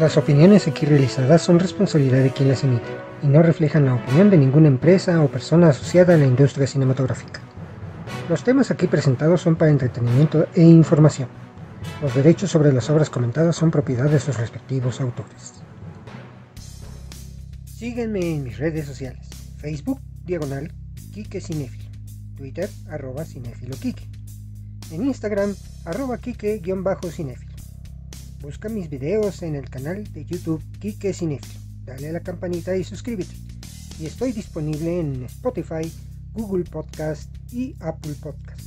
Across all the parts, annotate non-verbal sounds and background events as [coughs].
Las opiniones aquí realizadas son responsabilidad de quien las emite y no reflejan la opinión de ninguna empresa o persona asociada a la industria cinematográfica. Los temas aquí presentados son para entretenimiento e información. Los derechos sobre las obras comentadas son propiedad de sus respectivos autores. Síguenme en mis redes sociales. Facebook, diagonal, Kike Cinefilo. Twitter, arroba Cinefilo Kike. En Instagram, arroba Kike-Cinefilo. Busca mis videos en el canal de YouTube Kike Cinefilo. Dale a la campanita y suscríbete. Y estoy disponible en Spotify, Google Podcast y Apple Podcast.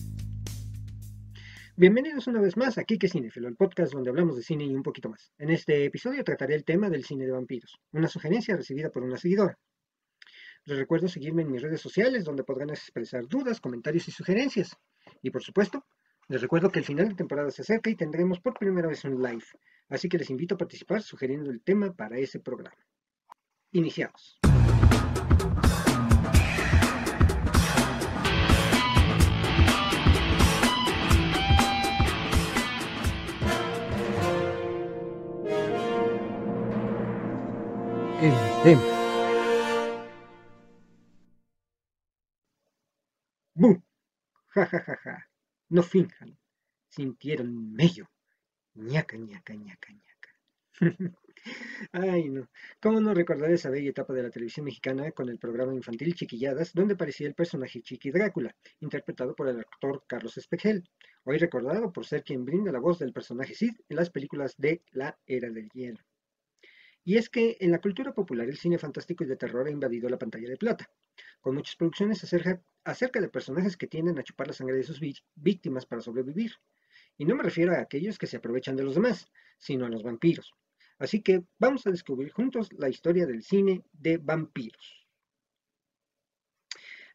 Bienvenidos una vez más a Kike Cinefilo, el podcast donde hablamos de cine y un poquito más. En este episodio trataré el tema del cine de vampiros, una sugerencia recibida por una seguidora. Les recuerdo seguirme en mis redes sociales donde podrán expresar dudas, comentarios y sugerencias. Y por supuesto, les recuerdo que el final de temporada se acerca y tendremos por primera vez un live, así que les invito a participar sugiriendo el tema para ese programa. Iniciamos. El tema. ¡Bu! Ja, ja, ja, ja. No finjan. Sintieron mello. ñaca, ñaca, ñaca, ñaca. [laughs] Ay, no. ¿Cómo no recordar esa bella etapa de la televisión mexicana con el programa infantil Chiquilladas, donde aparecía el personaje Chiqui Drácula, interpretado por el actor Carlos Espejel, hoy recordado por ser quien brinda la voz del personaje Sid en las películas de La Era del Hielo? Y es que en la cultura popular el cine fantástico y de terror ha invadido la pantalla de plata, con muchas producciones acerca, de personajes que tienden a chupar la sangre de sus víctimas para sobrevivir. Y no me refiero a aquellos que se aprovechan de los demás, sino a los vampiros. Así que vamos a descubrir juntos la historia del cine de vampiros.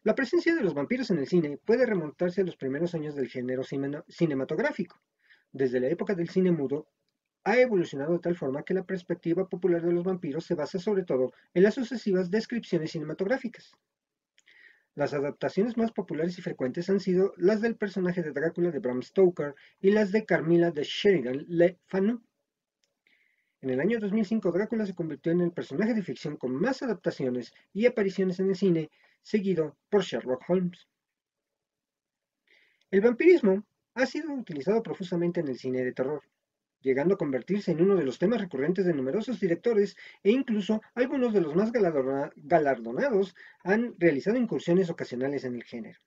La presencia de los vampiros en el cine puede remontarse a los primeros años del género cinematográfico. Desde la época del cine mudo ha evolucionado de tal forma que la perspectiva popular de los vampiros se basa sobre todo en las sucesivas descripciones cinematográficas. Las adaptaciones más populares y frecuentes han sido las del personaje de Drácula de Bram Stoker y las de Carmilla de Sheridan Le Fanu. En el año 2005, Drácula se convirtió en el personaje de ficción con más adaptaciones y apariciones en el cine, seguido por Sherlock Holmes. El vampirismo ha sido utilizado profusamente en el cine de terror llegando a convertirse en uno de los temas recurrentes de numerosos directores e incluso algunos de los más galardonados han realizado incursiones ocasionales en el género.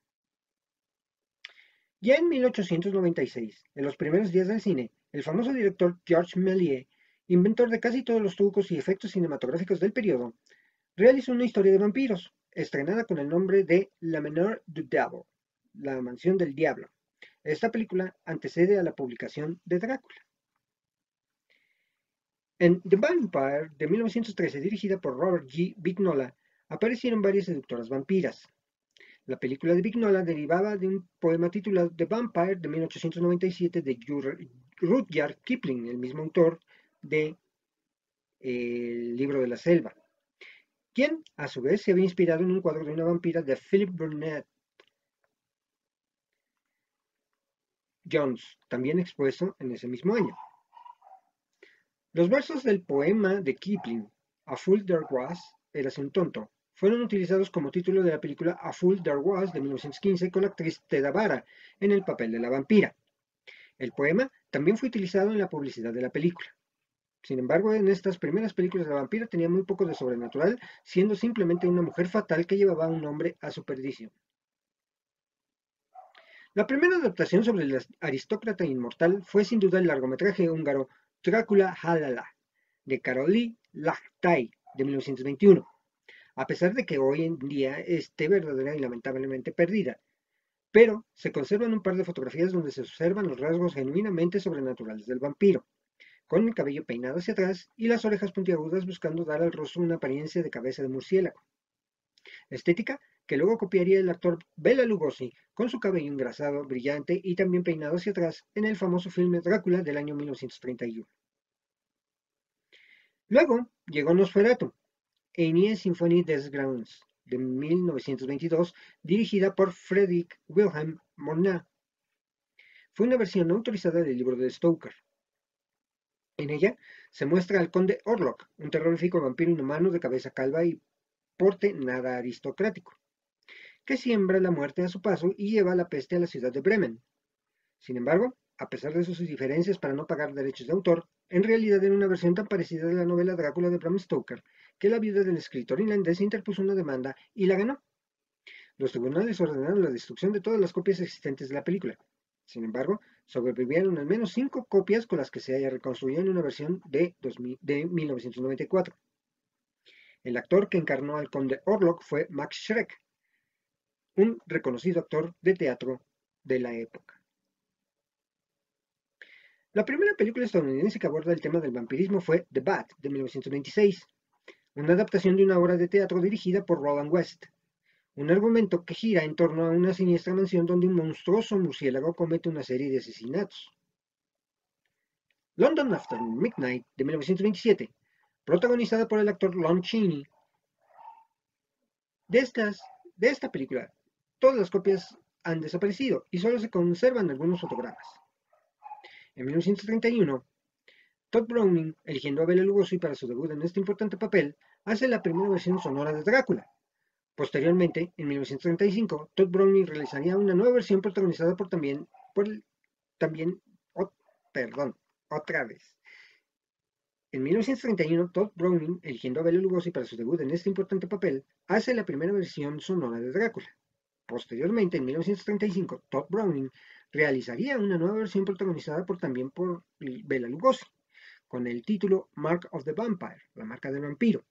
Ya en 1896, en los primeros días del cine, el famoso director Georges Méliès, inventor de casi todos los trucos y efectos cinematográficos del periodo, realizó una historia de vampiros, estrenada con el nombre de La Menor du Diable, La Mansión del Diablo. Esta película antecede a la publicación de Drácula. En The Vampire de 1913, dirigida por Robert G. Vignola, aparecieron varias seductoras vampiras. La película de Vignola derivaba de un poema titulado The Vampire de 1897 de Rudyard Kipling, el mismo autor de El libro de la selva, quien a su vez se había inspirado en un cuadro de una vampira de Philip Burnett Jones, también expuesto en ese mismo año. Los versos del poema de Kipling, A Fool There Was, Érase un tonto, fueron utilizados como título de la película A Fool There Was de 1915 con la actriz Teda Vara en el papel de la vampira. El poema también fue utilizado en la publicidad de la película. Sin embargo, en estas primeras películas la vampira tenía muy poco de sobrenatural, siendo simplemente una mujer fatal que llevaba a un hombre a su perdición. La primera adaptación sobre el aristócrata inmortal fue sin duda el largometraje húngaro Drácula Halala, de Karoli Lachtai, de 1921, a pesar de que hoy en día esté verdadera y lamentablemente perdida. Pero se conservan un par de fotografías donde se observan los rasgos genuinamente sobrenaturales del vampiro, con el cabello peinado hacia atrás y las orejas puntiagudas buscando dar al rostro una apariencia de cabeza de murciélago. Estética que luego copiaría el actor Bela Lugosi con su cabello engrasado, brillante y también peinado hacia atrás en el famoso filme Drácula del año 1931. Luego llegó Nosferatu, Enie Symphony des Grounds, de 1922, dirigida por Friedrich Wilhelm Murnau. Fue una versión no autorizada del libro de Stoker. En ella se muestra al conde Orlok, un terrorífico vampiro inhumano de cabeza calva y porte nada aristocrático, que siembra la muerte a su paso y lleva la peste a la ciudad de Bremen. Sin embargo, a pesar de sus diferencias para no pagar derechos de autor, en realidad era una versión tan parecida de la novela Drácula de Bram Stoker que la viuda del escritor inlandés interpuso una demanda y la ganó. Los tribunales ordenaron la destrucción de todas las copias existentes de la película. Sin embargo, sobrevivieron al menos cinco copias con las que se haya reconstruido en una versión de, 1994. El actor que encarnó al conde Orlok fue Max Schreck, un reconocido actor de teatro de la época. La primera película estadounidense que aborda el tema del vampirismo fue The Bat, de 1926, una adaptación de una obra de teatro dirigida por Roland West. Un argumento que gira en torno a una siniestra mansión donde un monstruoso murciélago comete una serie de asesinatos. London After Midnight, de 1927, protagonizada por el actor Lon Chaney. De, estas, de esta película, todas las copias han desaparecido y solo se conservan algunos fotogramas. En 1931, Todd Browning, eligiendo a Bela Lugosi para su debut en este importante papel, hace la primera versión sonora de Drácula. Posteriormente, en 1935, Todd Browning realizaría una nueva versión protagonizada por también, por también, perdón, otra vez. En 1931, Todd Browning, eligiendo a Bela Lugosi para su debut en este importante papel, hace la primera versión sonora de Drácula. Posteriormente, en 1935, Todd Browning realizaría una nueva versión protagonizada por, también por Bela Lugosi, con el título Mark of the Vampire, la marca del vampiro.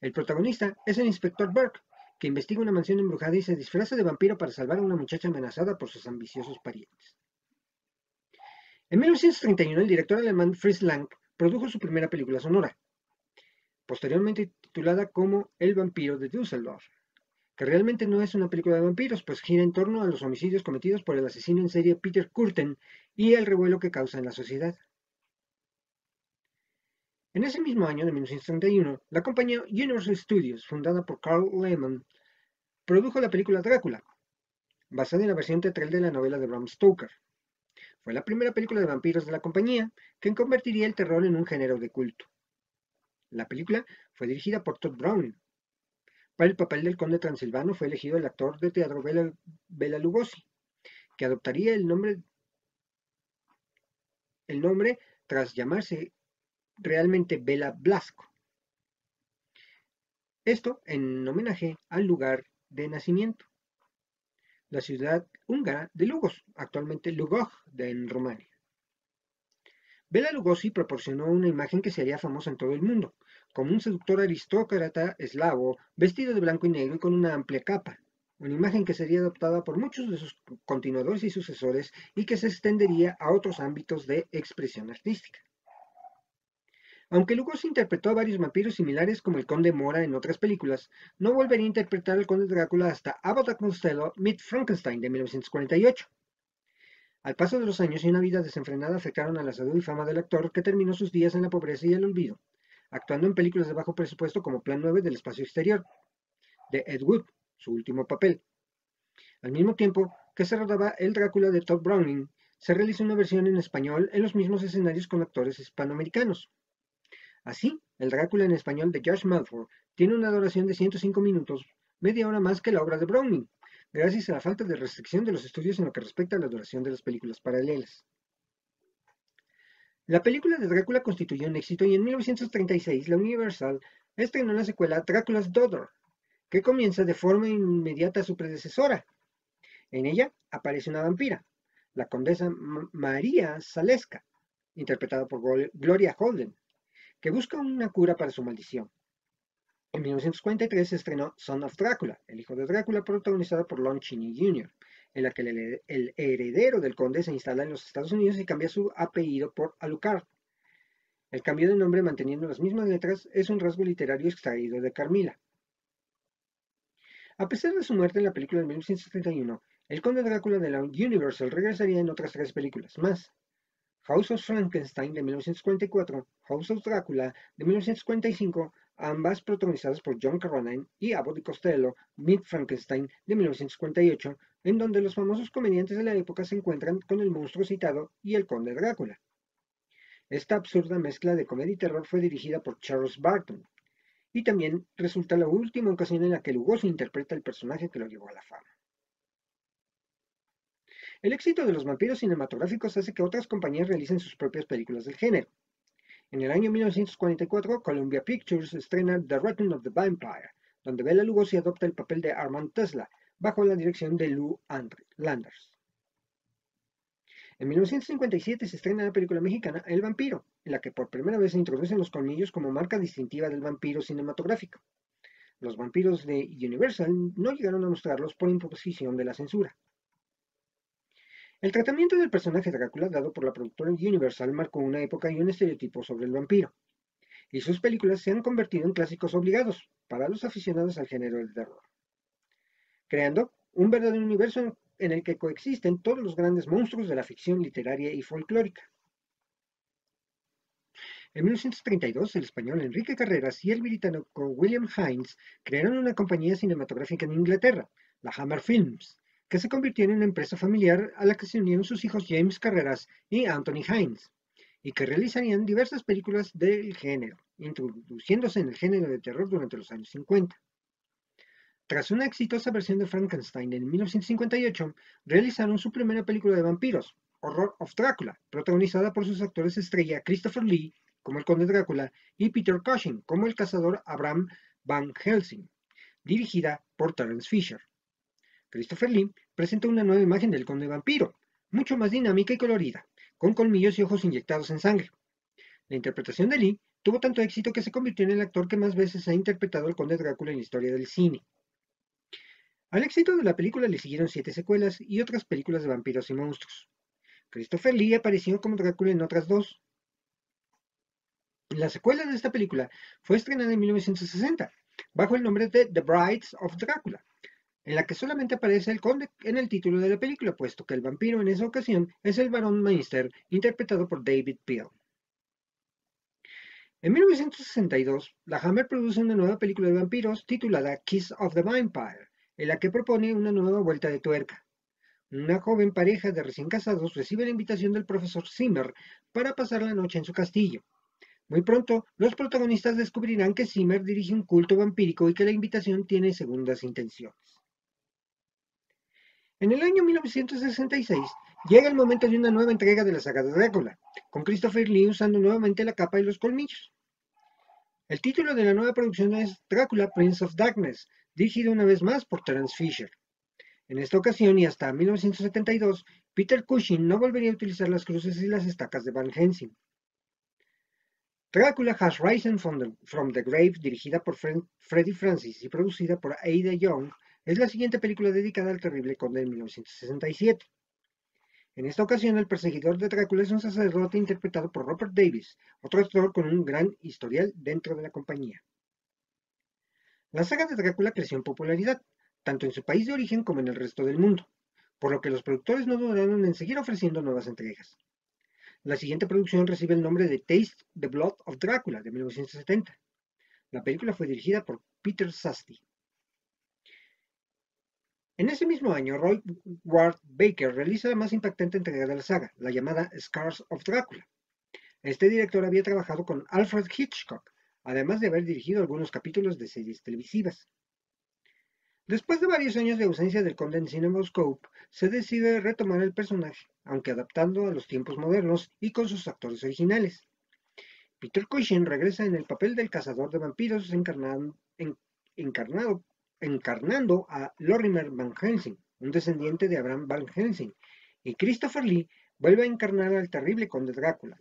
El protagonista es el inspector Burke, que investiga una mansión embrujada y se disfraza de vampiro para salvar a una muchacha amenazada por sus ambiciosos parientes. En 1931, el director alemán Fritz Lang produjo su primera película sonora, posteriormente titulada como El vampiro de Düsseldorf que realmente no es una película de vampiros, pues gira en torno a los homicidios cometidos por el asesino en serie Peter Curten y el revuelo que causa en la sociedad. En ese mismo año de 1931, la compañía Universal Studios, fundada por Carl Lehman, produjo la película Drácula, basada en la versión teatral de la novela de Bram Stoker. Fue la primera película de vampiros de la compañía que convertiría el terror en un género de culto. La película fue dirigida por Todd Browning, para el papel del conde transilvano fue elegido el actor de teatro Bela, Lugosi, que adoptaría el nombre, el nombre tras llamarse realmente Bela Blasco. Esto en homenaje al lugar de nacimiento, la ciudad húngara de Lugos, actualmente Lugoj en Rumania. Bela Lugosi proporcionó una imagen que se haría famosa en todo el mundo, como un seductor aristócrata eslavo, vestido de blanco y negro y con una amplia capa, una imagen que sería adoptada por muchos de sus continuadores y sucesores y que se extendería a otros ámbitos de expresión artística. Aunque Lugosi interpretó a varios vampiros similares como el Conde Mora en otras películas, no volvería a interpretar al Conde Drácula hasta Abbott Costello Meet Frankenstein de 1948. Al paso de los años y una vida desenfrenada afectaron a la salud y fama del actor, que terminó sus días en la pobreza y el olvido, actuando en películas de bajo presupuesto como Plan 9 del Espacio Exterior, de Ed Wood, su último papel. Al mismo tiempo que se rodaba El Drácula de Todd Browning, se realizó una versión en español en los mismos escenarios con actores hispanoamericanos. Así, El Drácula en español de Josh Malford tiene una duración de 105 minutos, media hora más que la obra de Browning, gracias a la falta de restricción de los estudios en lo que respecta a la duración de las películas paralelas. La película de Drácula constituyó un éxito y en 1936 la Universal estrenó la secuela Drácula's Daughter, que comienza de forma inmediata a su predecesora. En ella aparece una vampira, la condesa María Saleska, interpretada por Gloria Holden, que busca una cura para su maldición. En 1943 se estrenó Son of Drácula, el hijo de Drácula, protagonizado por Lon Chaney Jr., en la que el, heredero del conde se instala en los Estados Unidos y cambia su apellido por Alucard. El cambio de nombre manteniendo las mismas letras es un rasgo literario extraído de Carmila. A pesar de su muerte en la película de 1971, el conde Drácula de la Universal regresaría en otras tres películas más. House of Frankenstein de 1944, House of Drácula de 1945 ambas protagonizadas por John Carradine y Abbott Costello, Meet Frankenstein de 1958, en donde los famosos comediantes de la época se encuentran con el monstruo citado y el conde Drácula. Esta absurda mezcla de comedia y terror fue dirigida por Charles Barton, y también resulta la última ocasión en la que Lugosi interpreta el personaje que lo llevó a la fama. El éxito de los vampiros cinematográficos hace que otras compañías realicen sus propias películas del género. En el año 1944, Columbia Pictures estrena The Return of the Vampire, donde Bela Lugosi adopta el papel de Armand Tesla, bajo la dirección de Lou Landers. En 1957 se estrena la película mexicana El vampiro, en la que por primera vez se introducen los colmillos como marca distintiva del vampiro cinematográfico. Los vampiros de Universal no llegaron a mostrarlos por imposición de la censura. El tratamiento del personaje Drácula dado por la productora Universal marcó una época y un estereotipo sobre el vampiro, y sus películas se han convertido en clásicos obligados para los aficionados al género del terror, creando un verdadero universo en el que coexisten todos los grandes monstruos de la ficción literaria y folclórica. En 1932, el español Enrique Carreras y el británico William Hines crearon una compañía cinematográfica en Inglaterra, la Hammer Films, que se convirtió en una empresa familiar a la que se unieron sus hijos James Carreras y Anthony Hines, y que realizarían diversas películas del género, introduciéndose en el género de terror durante los años 50. Tras una exitosa versión de Frankenstein en 1958, realizaron su primera película de vampiros, Horror of Drácula, protagonizada por sus actores estrella Christopher Lee como el conde Drácula y Peter Cushing como el cazador Abraham Van Helsing, dirigida por Terence Fisher. Christopher Lee presenta una nueva imagen del conde vampiro, mucho más dinámica y colorida, con colmillos y ojos inyectados en sangre. La interpretación de Lee tuvo tanto éxito que se convirtió en el actor que más veces ha interpretado al conde Drácula en la historia del cine. Al éxito de la película le siguieron siete secuelas y otras películas de vampiros y monstruos. Christopher Lee apareció como Drácula en otras dos. La secuela de esta película fue estrenada en 1960, bajo el nombre de The Brides of Drácula, en la que solamente aparece el conde en el título de la película, puesto que el vampiro en esa ocasión es el barón Meister, interpretado por David Peel. En 1962, la Hammer produce una nueva película de vampiros titulada Kiss of the Vampire, en la que propone una nueva vuelta de tuerca. Una joven pareja de recién casados recibe la invitación del profesor Zimmer para pasar la noche en su castillo. Muy pronto, los protagonistas descubrirán que Zimmer dirige un culto vampírico y que la invitación tiene segundas intenciones. En el año 1966 llega el momento de una nueva entrega de la saga de Drácula, con Christopher Lee usando nuevamente la capa y los colmillos. El título de la nueva producción es Drácula Prince of Darkness, dirigido una vez más por Terence Fisher. En esta ocasión y hasta 1972, Peter Cushing no volvería a utilizar las cruces y las estacas de Van Helsing. Drácula Has Risen from the, Grave, dirigida por Freddie Francis y producida por Ada Young, es la siguiente película dedicada al terrible conde de 1967. En esta ocasión, el perseguidor de Drácula es un sacerdote interpretado por Robert Davis, otro actor con un gran historial dentro de la compañía. La saga de Drácula creció en popularidad, tanto en su país de origen como en el resto del mundo, por lo que los productores no dudaron en seguir ofreciendo nuevas entregas. La siguiente producción recibe el nombre de Taste the Blood of Drácula de 1970. La película fue dirigida por Peter Sasti. En ese mismo año, Roy Ward Baker realiza la más impactante entrega de la saga, la llamada Scars of Drácula. Este director había trabajado con Alfred Hitchcock, además de haber dirigido algunos capítulos de series televisivas. Después de varios años de ausencia del conde en CinemaScope, se decide retomar el personaje, aunque adaptando a los tiempos modernos y con sus actores originales. Peter Cushing regresa en el papel del cazador de vampiros encarnado, encarnando a Lorimer Van Helsing, un descendiente de Abraham Van Helsing, y Christopher Lee vuelve a encarnar al terrible conde Drácula.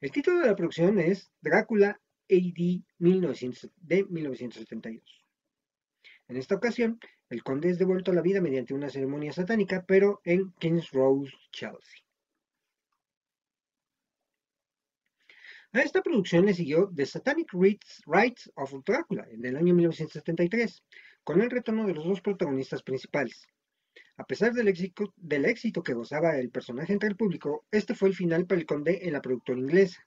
El título de la producción es Drácula AD de 1972. En esta ocasión, el conde es devuelto a la vida mediante una ceremonia satánica, pero en King's Road, Chelsea. A esta producción le siguió The Satanic Rites of Drácula en el año 1973, con el retorno de los dos protagonistas principales. A pesar del éxito, que gozaba el personaje entre el público, este fue el final para el conde en la productora inglesa.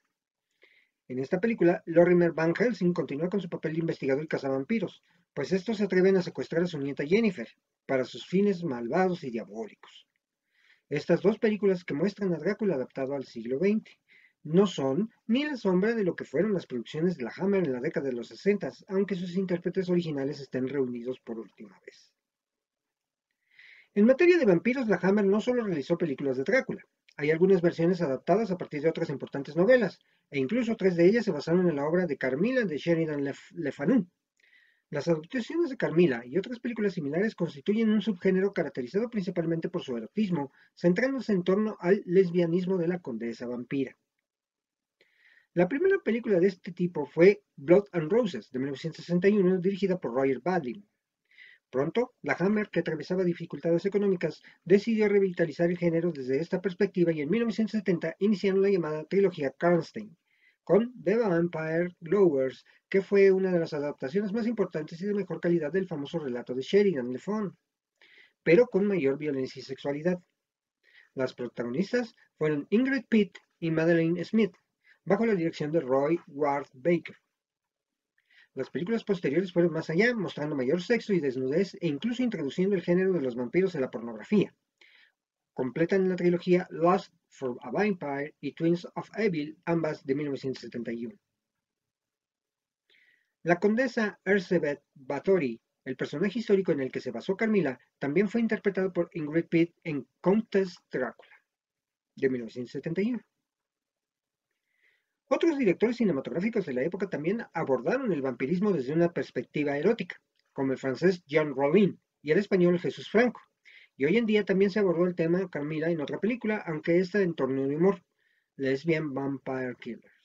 En esta película, Lorimer Van Helsing continúa con su papel de investigador y cazavampiros, pues estos se atreven a secuestrar a su nieta Jennifer, para sus fines malvados y diabólicos. Estas dos películas que muestran a Drácula adaptado al siglo XX, no son ni la sombra de lo que fueron las producciones de la Hammer en la década de los 60, aunque sus intérpretes originales estén reunidos por última vez. En materia de vampiros, la Hammer no solo realizó películas de Drácula, hay algunas versiones adaptadas a partir de otras importantes novelas, e incluso tres de ellas se basaron en la obra de Carmilla de Sheridan Le Fanu. Las adaptaciones de Carmilla y otras películas similares constituyen un subgénero caracterizado principalmente por su erotismo, centrándose en torno al lesbianismo de la condesa vampira. La primera película de este tipo fue Blood and Roses, de 1961, dirigida por Roger Badin. Pronto, la Hammer, que atravesaba dificultades económicas, decidió revitalizar el género desde esta perspectiva y en 1970 iniciaron la llamada trilogía Karnstein, con The Vampire Lovers, que fue una de las adaptaciones más importantes y de mejor calidad del famoso relato de Sheridan Le Fon, pero con mayor violencia y sexualidad. Las protagonistas fueron Ingrid Pitt y Madeleine Smith, bajo la dirección de Roy Ward Baker. Las películas posteriores fueron más allá, mostrando mayor sexo y desnudez e incluso introduciendo el género de los vampiros en la pornografía. Completan la trilogía Lost for a Vampire y Twins of Evil, ambas de 1971. La condesa Elizabeth Bathory, el personaje histórico en el que se basó Carmilla, también fue interpretado por Ingrid Pitt en Countess Drácula, de 1971. Otros directores cinematográficos de la época también abordaron el vampirismo desde una perspectiva erótica, como el francés Jean Rollin y el español Jesús Franco. Y hoy en día también se abordó el tema Carmilla en otra película, aunque esta en torno de humor, Lesbian Vampire Killers.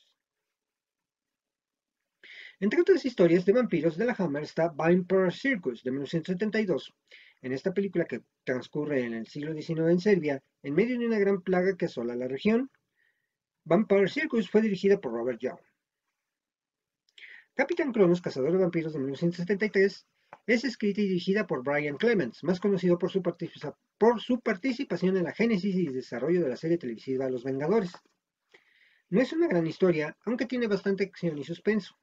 Entre otras historias de vampiros de la Hammer está Vampire Circus de 1972. En esta película que transcurre en el siglo XIX en Serbia, en medio de una gran plaga que asola la región, Vampire Circus fue dirigida por Robert Young. Capitán Cronos, Cazador de Vampiros de 1973, es escrita y dirigida por Brian Clements, más conocido por su, participación en la génesis y desarrollo de la serie televisiva Los Vengadores. No es una gran historia, aunque tiene bastante acción y suspenso.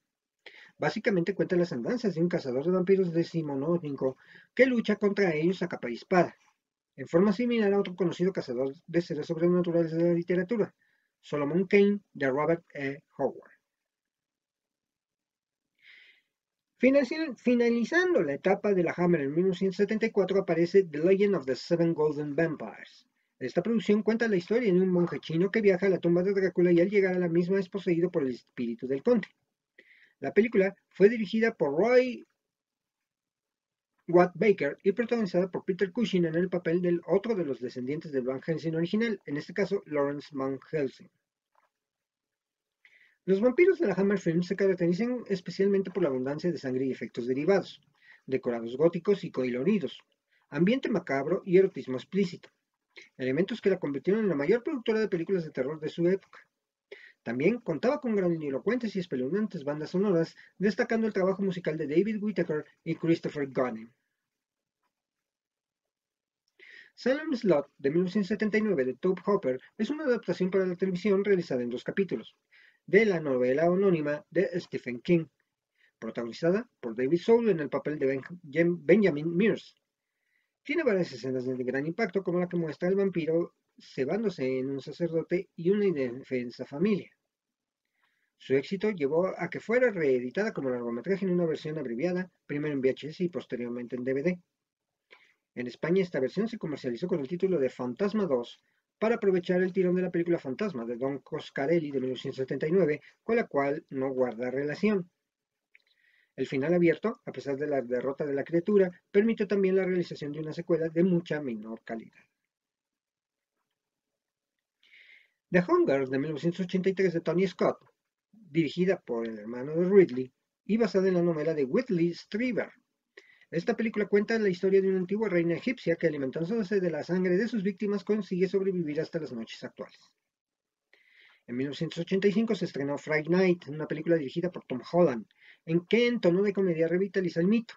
Básicamente cuenta las andanzas de un cazador de vampiros decimonónico que lucha contra ellos a capa y espada, en forma similar a otro conocido cazador de seres sobrenaturales de la literatura, Solomon Kane de Robert E. Howard. Finalizando la etapa de la Hammer en 1974 aparece The Legend of the Seven Golden Vampires. Esta producción cuenta la historia de un monje chino que viaja a la tumba de Drácula y al llegar a la misma es poseído por el espíritu del conde. La película fue dirigida por Roy Watt Baker y protagonizada por Peter Cushing en el papel del otro de los descendientes del Van Helsing original, en este caso Lawrence Van Helsing. Los vampiros de la Hammer Film se caracterizan especialmente por la abundancia de sangre y efectos derivados, decorados góticos y coloridos, ambiente macabro y erotismo explícito, elementos que la convirtieron en la mayor productora de películas de terror de su época. También contaba con grandilocuentes y espeluznantes bandas sonoras, destacando el trabajo musical de David Whittaker y Christopher Gunning. Salem Slot de 1979 de Tobe Hopper es una adaptación para la televisión realizada en dos capítulos, de la novela anónima de Stephen King, protagonizada por David Soul en el papel de Benjamin Mears. Tiene varias escenas de gran impacto, como la que muestra al vampiro cebándose en un sacerdote y una indefensa familia. Su éxito llevó a que fuera reeditada como largometraje en una versión abreviada, primero en VHS y posteriormente en DVD. En España esta versión se comercializó con el título de Fantasma 2 para aprovechar el tirón de la película Fantasma de Don Coscarelli de 1979, con la cual no guarda relación. El final abierto, a pesar de la derrota de la criatura, permitió también la realización de una secuela de mucha menor calidad. The Hunger de 1983 de Tony Scott dirigida por el hermano de Ridley y basada en la novela de Whitley Strieber. Esta película cuenta la historia de una antigua reina egipcia que alimentándose de la sangre de sus víctimas consigue sobrevivir hasta las noches actuales. En 1985 se estrenó Friday Night, una película dirigida por Tom Holland, en que en tono de comedia revitaliza el mito.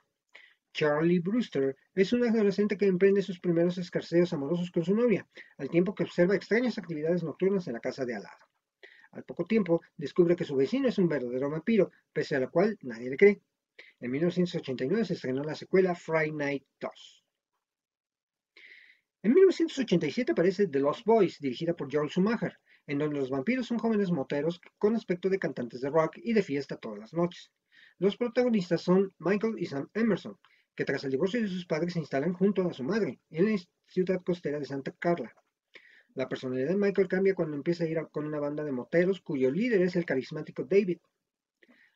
Charlie Brewster es un adolescente que emprende sus primeros escarceos amorosos con su novia, al tiempo que observa extrañas actividades nocturnas en la casa de al lado. Al poco tiempo, descubre que su vecino es un verdadero vampiro, pese a lo cual nadie le cree. En 1989 se estrenó la secuela Friday Night 2. En 1987 aparece The Lost Boys, dirigida por Joel Schumacher. en donde los vampiros son jóvenes moteros con aspecto de cantantes de rock y de fiesta todas las noches. Los protagonistas son Michael y Sam Emerson, que tras el divorcio de sus padres se instalan junto a su madre en la ciudad costera de Santa Carla. La personalidad de Michael cambia cuando empieza a ir con una banda de moteros cuyo líder es el carismático David.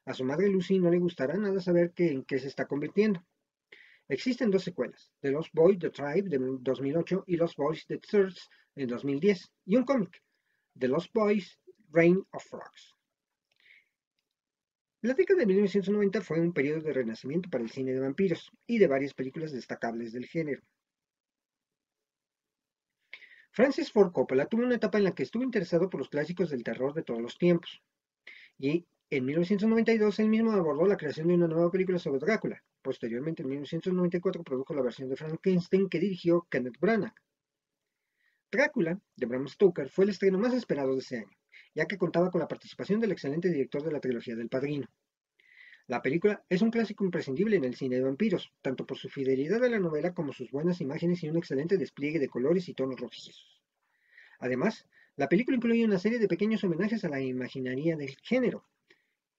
A su madre Lucy no le gustará nada saber en qué se está convirtiendo. Existen dos secuelas, The Lost Boys, The Tribe de 2008 y Lost Boys, The Thirds en 2010, y un cómic, The Lost Boys, Reign of Frogs. La década de 1990 fue un periodo de renacimiento para el cine de vampiros y de varias películas destacables del género. Francis Ford Coppola tuvo una etapa en la que estuvo interesado por los clásicos del terror de todos los tiempos, y en 1992 él mismo abordó la creación de una nueva película sobre Drácula. Posteriormente, en 1994, produjo la versión de Frankenstein que dirigió Kenneth Branagh. Drácula, de Bram Stoker, fue el estreno más esperado de ese año, ya que contaba con la participación del excelente director de la trilogía del Padrino. La película es un clásico imprescindible en el cine de vampiros, tanto por su fidelidad a la novela como sus buenas imágenes y un excelente despliegue de colores y tonos rojizos. Además, la película incluye una serie de pequeños homenajes a la imaginaria del género.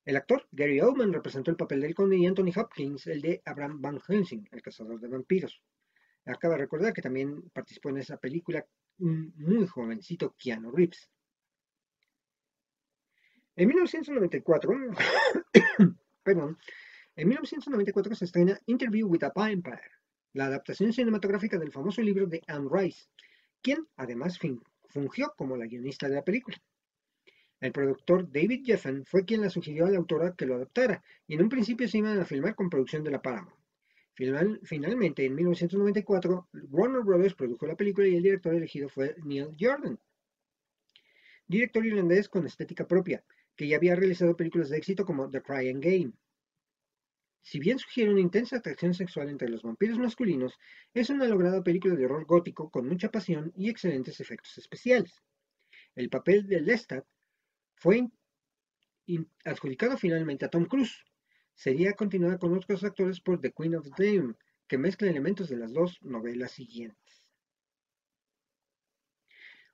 El actor Gary Oldman representó el papel del conde y Anthony Hopkins el de Abraham Van Helsing, el cazador de vampiros. Acaba de recordar que también participó en esa película un muy jovencito Keanu Reeves. En 1994, [coughs] perdón, en 1994 se estrena Interview with a Vampire, la adaptación cinematográfica del famoso libro de Anne Rice, quien además fungió como la guionista de la película. El productor David Jeffen fue quien la sugirió a la autora que lo adaptara, y en un principio se iban a filmar con producción de la Paramount. finalmente, en 1994, Warner Brothers produjo la película y el director elegido fue Neil Jordan, director irlandés con estética propia, que ya había realizado películas de éxito como The Crying Game. Si bien sugiere una intensa atracción sexual entre los vampiros masculinos, es una lograda película de horror gótico con mucha pasión y excelentes efectos especiales. El papel de Lestat fue adjudicado finalmente a Tom Cruise. Sería continuada con otros actores por The Queen of the que mezcla elementos de las dos novelas siguientes.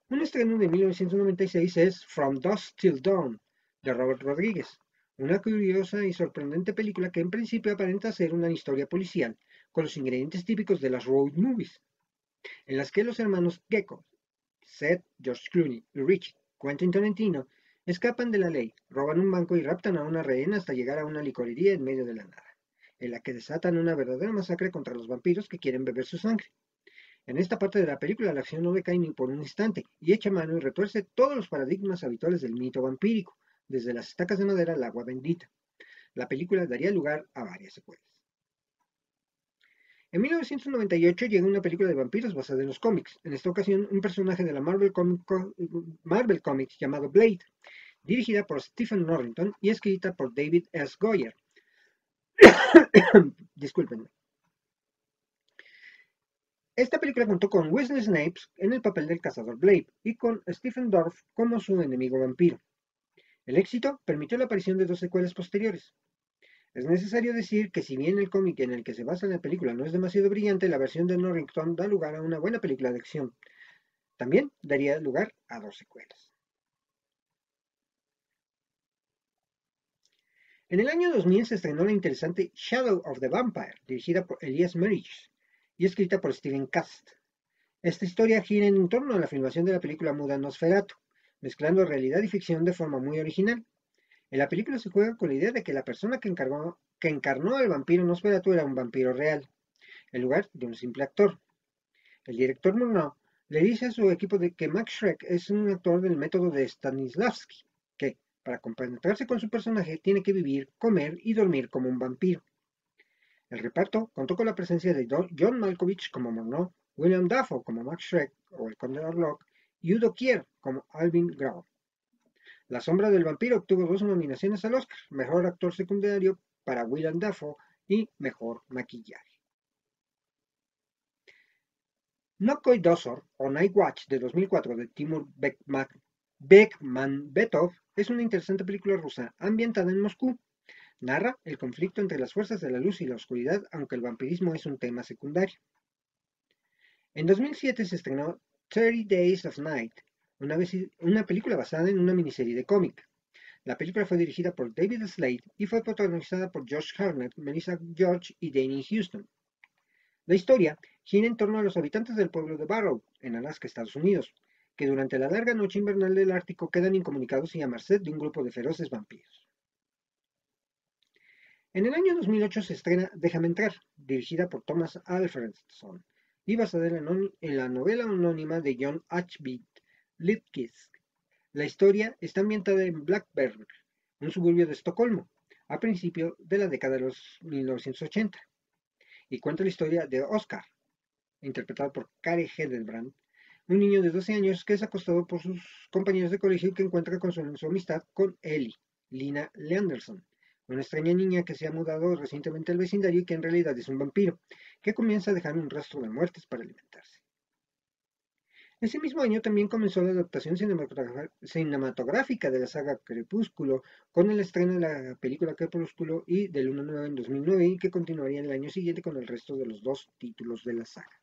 Un estreno de 1996 es From Dusk Till Dawn, de Robert Rodríguez, una curiosa y sorprendente película que en principio aparenta ser una historia policial, con los ingredientes típicos de las road movies, en las que los hermanos Gecko, Seth, George Clooney y Rich Quentin Tarantino escapan de la ley, roban un banco y raptan a una rehén hasta llegar a una licorería en medio de la nada, en la que desatan una verdadera masacre contra los vampiros que quieren beber su sangre. En esta parte de la película la acción no decae ni por un instante y echa mano y retuerce todos los paradigmas habituales del mito vampírico, desde las estacas de madera al agua bendita. La película daría lugar a varias secuelas. En 1998 llega una película de vampiros basada en los cómics, en esta ocasión un personaje de la Marvel, Comics llamado Blade, dirigida por Stephen Norrington y escrita por David S. Goyer. [coughs] Discúlpenme. Esta película contó con Wesley Snipes en el papel del cazador Blade y con Stephen Dorff como su enemigo vampiro. El éxito permitió la aparición de dos secuelas posteriores. Es necesario decir que si bien el cómic en el que se basa la película no es demasiado brillante, la versión de Norrington da lugar a una buena película de acción. También daría lugar a dos secuelas. En el año 2000 se estrenó la interesante Shadow of the Vampire, dirigida por Elias Merich y escrita por Steven Cast. Esta historia gira en torno a la filmación de la película muda Nosferatu, mezclando realidad y ficción de forma muy original. En la película se juega con la idea de que la persona que, encarnó al vampiro Nosferatu era un vampiro real, en lugar de un simple actor. El director Murnau le dice a su equipo de que Max Schreck es un actor del método de Stanislavski, que, para compenetrarse con su personaje, tiene que vivir, comer y dormir como un vampiro. El reparto contó con la presencia de John Malkovich como Murnau, William Dafoe como Max Schreck o el Conde Orlok y Udo Kier como Alvin Grau. La sombra del vampiro obtuvo dos nominaciones al Oscar, Mejor Actor Secundario para William Dafoe y Mejor Maquillaje. Nokoi Dosor o Night Watch de 2004 de Timur Bekman Betov es una interesante película rusa ambientada en Moscú. Narra el conflicto entre las fuerzas de la luz y la oscuridad, aunque el vampirismo es un tema secundario. En 2007 se estrenó 30 Days of Night, una, una película basada en una miniserie de cómic. La película fue dirigida por David Slade y fue protagonizada por Josh Hartnett, Melissa George y Danny Houston. La historia gira en torno a los habitantes del pueblo de Barrow, en Alaska, Estados Unidos, que durante la larga noche invernal del Ártico quedan incomunicados y a merced de un grupo de feroces vampiros. En el año 2008 se estrena Déjame entrar, dirigida por Thomas Alfredson y basada en la, novela anónima de John H.B. Lipkiss, la historia está ambientada en Blackberg, un suburbio de Estocolmo, a principios de la década de los 1980, y cuenta la historia de Oscar, interpretado por Kari Hedelbrand, un niño de 12 años que es acostado por sus compañeros de colegio y que encuentra su, su amistad con Ellie, Lina Leanderson, una extraña niña que se ha mudado recientemente al vecindario y que en realidad es un vampiro, que comienza a dejar un rastro de muertes para alimentarse. Ese mismo año también comenzó la adaptación cinematográfica de la saga Crepúsculo, con el estreno de la película Crepúsculo y de Luna Nueva en 2009, y que continuaría en el año siguiente con el resto de los dos títulos de la saga.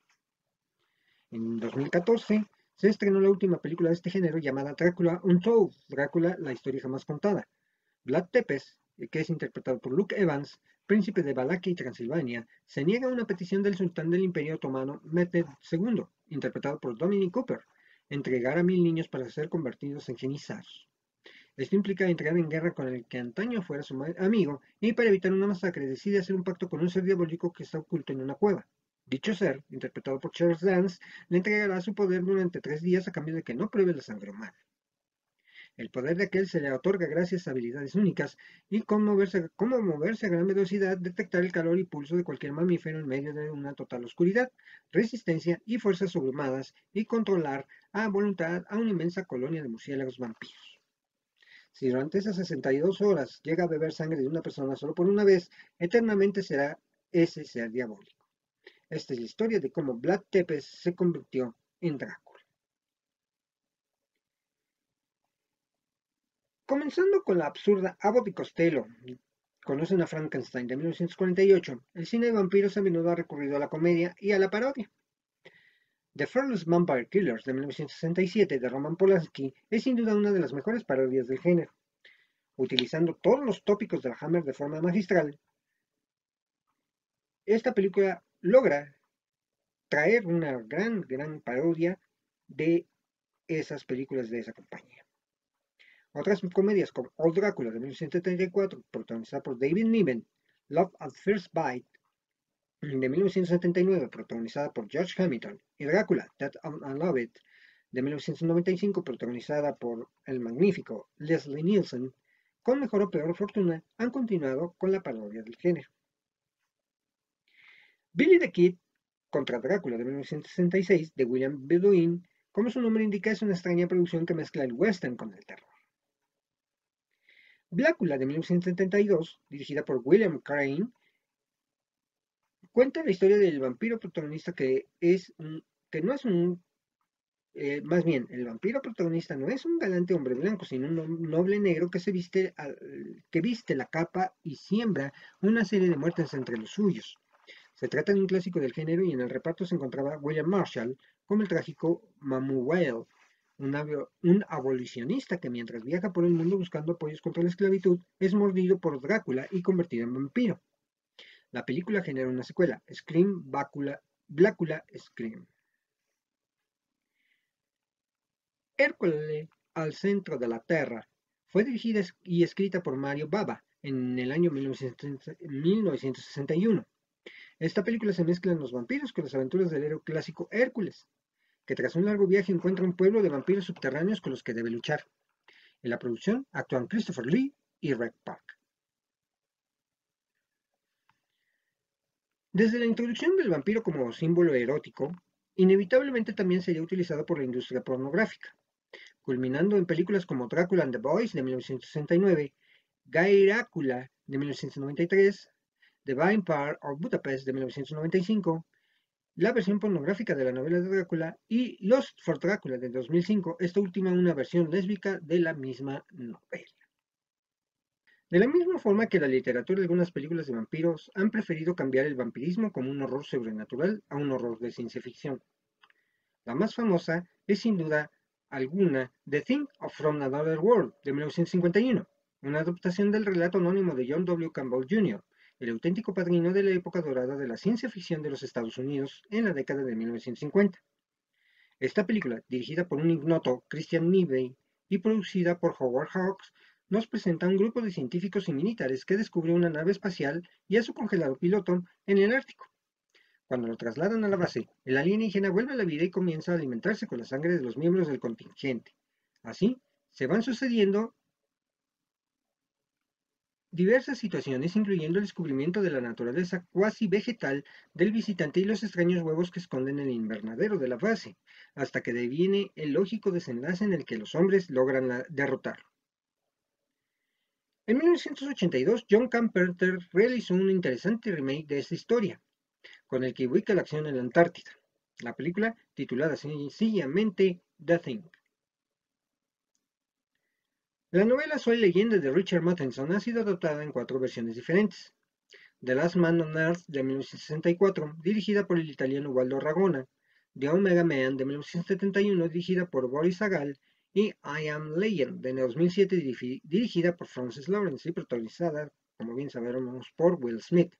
En 2014 se estrenó la última película de este género llamada Drácula Untold, Drácula, la historia jamás contada. Vlad Tepes, que es interpretado por Luke Evans, príncipe de Valaquia y Transilvania, se niega a una petición del sultán del Imperio Otomano Mehmed II, interpretado por Dominic Cooper, entregar a mil niños para ser convertidos en genizars. Esto implica entrar en guerra con el que antaño fuera su amigo y para evitar una masacre decide hacer un pacto con un ser diabólico que está oculto en una cueva. Dicho ser, interpretado por Charles Dance, le entregará su poder durante tres días a cambio de que no pruebe la sangre humana. El poder de aquel se le otorga gracias a habilidades únicas y cómo moverse, a gran velocidad, detectar el calor y pulso de cualquier mamífero en medio de una total oscuridad, resistencia y fuerzas sobrehumanas y controlar a voluntad a una inmensa colonia de murciélagos vampiros. Si durante esas 62 horas llega a beber sangre de una persona solo por una vez, eternamente será ese ser diabólico. Esta es la historia de cómo Vlad Tepes se convirtió en Drácula. Comenzando con la absurda Abbott y Costello, conocen a Frankenstein de 1948, el cine de vampiros a menudo ha recurrido a la comedia y a la parodia. The Fearless Vampire Killers de 1967 de Roman Polanski es sin duda una de las mejores parodias del género. Utilizando todos los tópicos de la Hammer de forma magistral, esta película logra traer una gran, gran parodia de esas películas de esa compañía. Otras comedias como Old Drácula de 1974, protagonizada por David Niven, Love at First Bite de 1979, protagonizada por George Hamilton, y Drácula, Dead and Love It de 1995, protagonizada por el magnífico Leslie Nielsen, con mejor o peor fortuna, han continuado con la parodia del género. Billy the Kid contra Drácula de 1966 de William Bedouin, como su nombre indica, es una extraña producción que mezcla el western con el terror. Blácula de 1972, dirigida por William Crane, cuenta la historia del vampiro protagonista que es que no es un eh, más bien, el vampiro protagonista no es un galante hombre blanco, sino un noble negro que se viste, que viste la capa y siembra una serie de muertes entre los suyos. Se trata de un clásico del género y en el reparto se encontraba William Marshall como el trágico Mamuel, un abolicionista que mientras viaja por el mundo buscando apoyos contra la esclavitud, es mordido por Drácula y convertido en vampiro. La película genera una secuela, Scream, Blácula, Scream. Hércules al centro de la Tierra fue dirigida y escrita por Mario Baba en el año 1961. Esta película se mezcla en los vampiros con las aventuras del héroe clásico Hércules, que tras un largo viaje encuentra un pueblo de vampiros subterráneos con los que debe luchar. En la producción actúan Christopher Lee y Red Park. Desde la introducción del vampiro como símbolo erótico, inevitablemente también sería utilizado por la industria pornográfica, culminando en películas como Drácula and the Boys de 1969, Drácula de 1993, The Vampire of Budapest de 1995, la versión pornográfica de la novela de Drácula y Lost for Drácula de 2005, esta última una versión lésbica de la misma novela. De la misma forma que la literatura y algunas películas de vampiros han preferido cambiar el vampirismo como un horror sobrenatural a un horror de ciencia ficción. La más famosa es sin duda alguna The Thing of From Another World de 1951, una adaptación del relato anónimo de John W. Campbell Jr., el auténtico padrino de la época dorada de la ciencia ficción de los Estados Unidos en la década de 1950. Esta película, dirigida por un ignoto Christian Nivey y producida por Howard Hawks, nos presenta un grupo de científicos y militares que descubre una nave espacial y a su congelado piloto en el Ártico. Cuando lo trasladan a la base, el alienígena vuelve a la vida y comienza a alimentarse con la sangre de los miembros del contingente. Así, se van sucediendo diversas situaciones, incluyendo el descubrimiento de la naturaleza cuasi vegetal del visitante y los extraños huevos que esconden el invernadero de la base, hasta que deviene el lógico desenlace en el que los hombres logran derrotarlo. En 1982, John Carpenter realizó un interesante remake de esta historia, con el que ubica la acción en la Antártida. La película, titulada sencillamente The Thing. La novela Soy leyenda de Richard Matheson ha sido adaptada en cuatro versiones diferentes. The Last Man on Earth de 1964, dirigida por el italiano Waldo Ragona, The Omega Man de 1971, dirigida por Boris Agal, y I Am Legend de 2007, dirigida por Francis Lawrence y protagonizada, como bien sabemos, por Will Smith.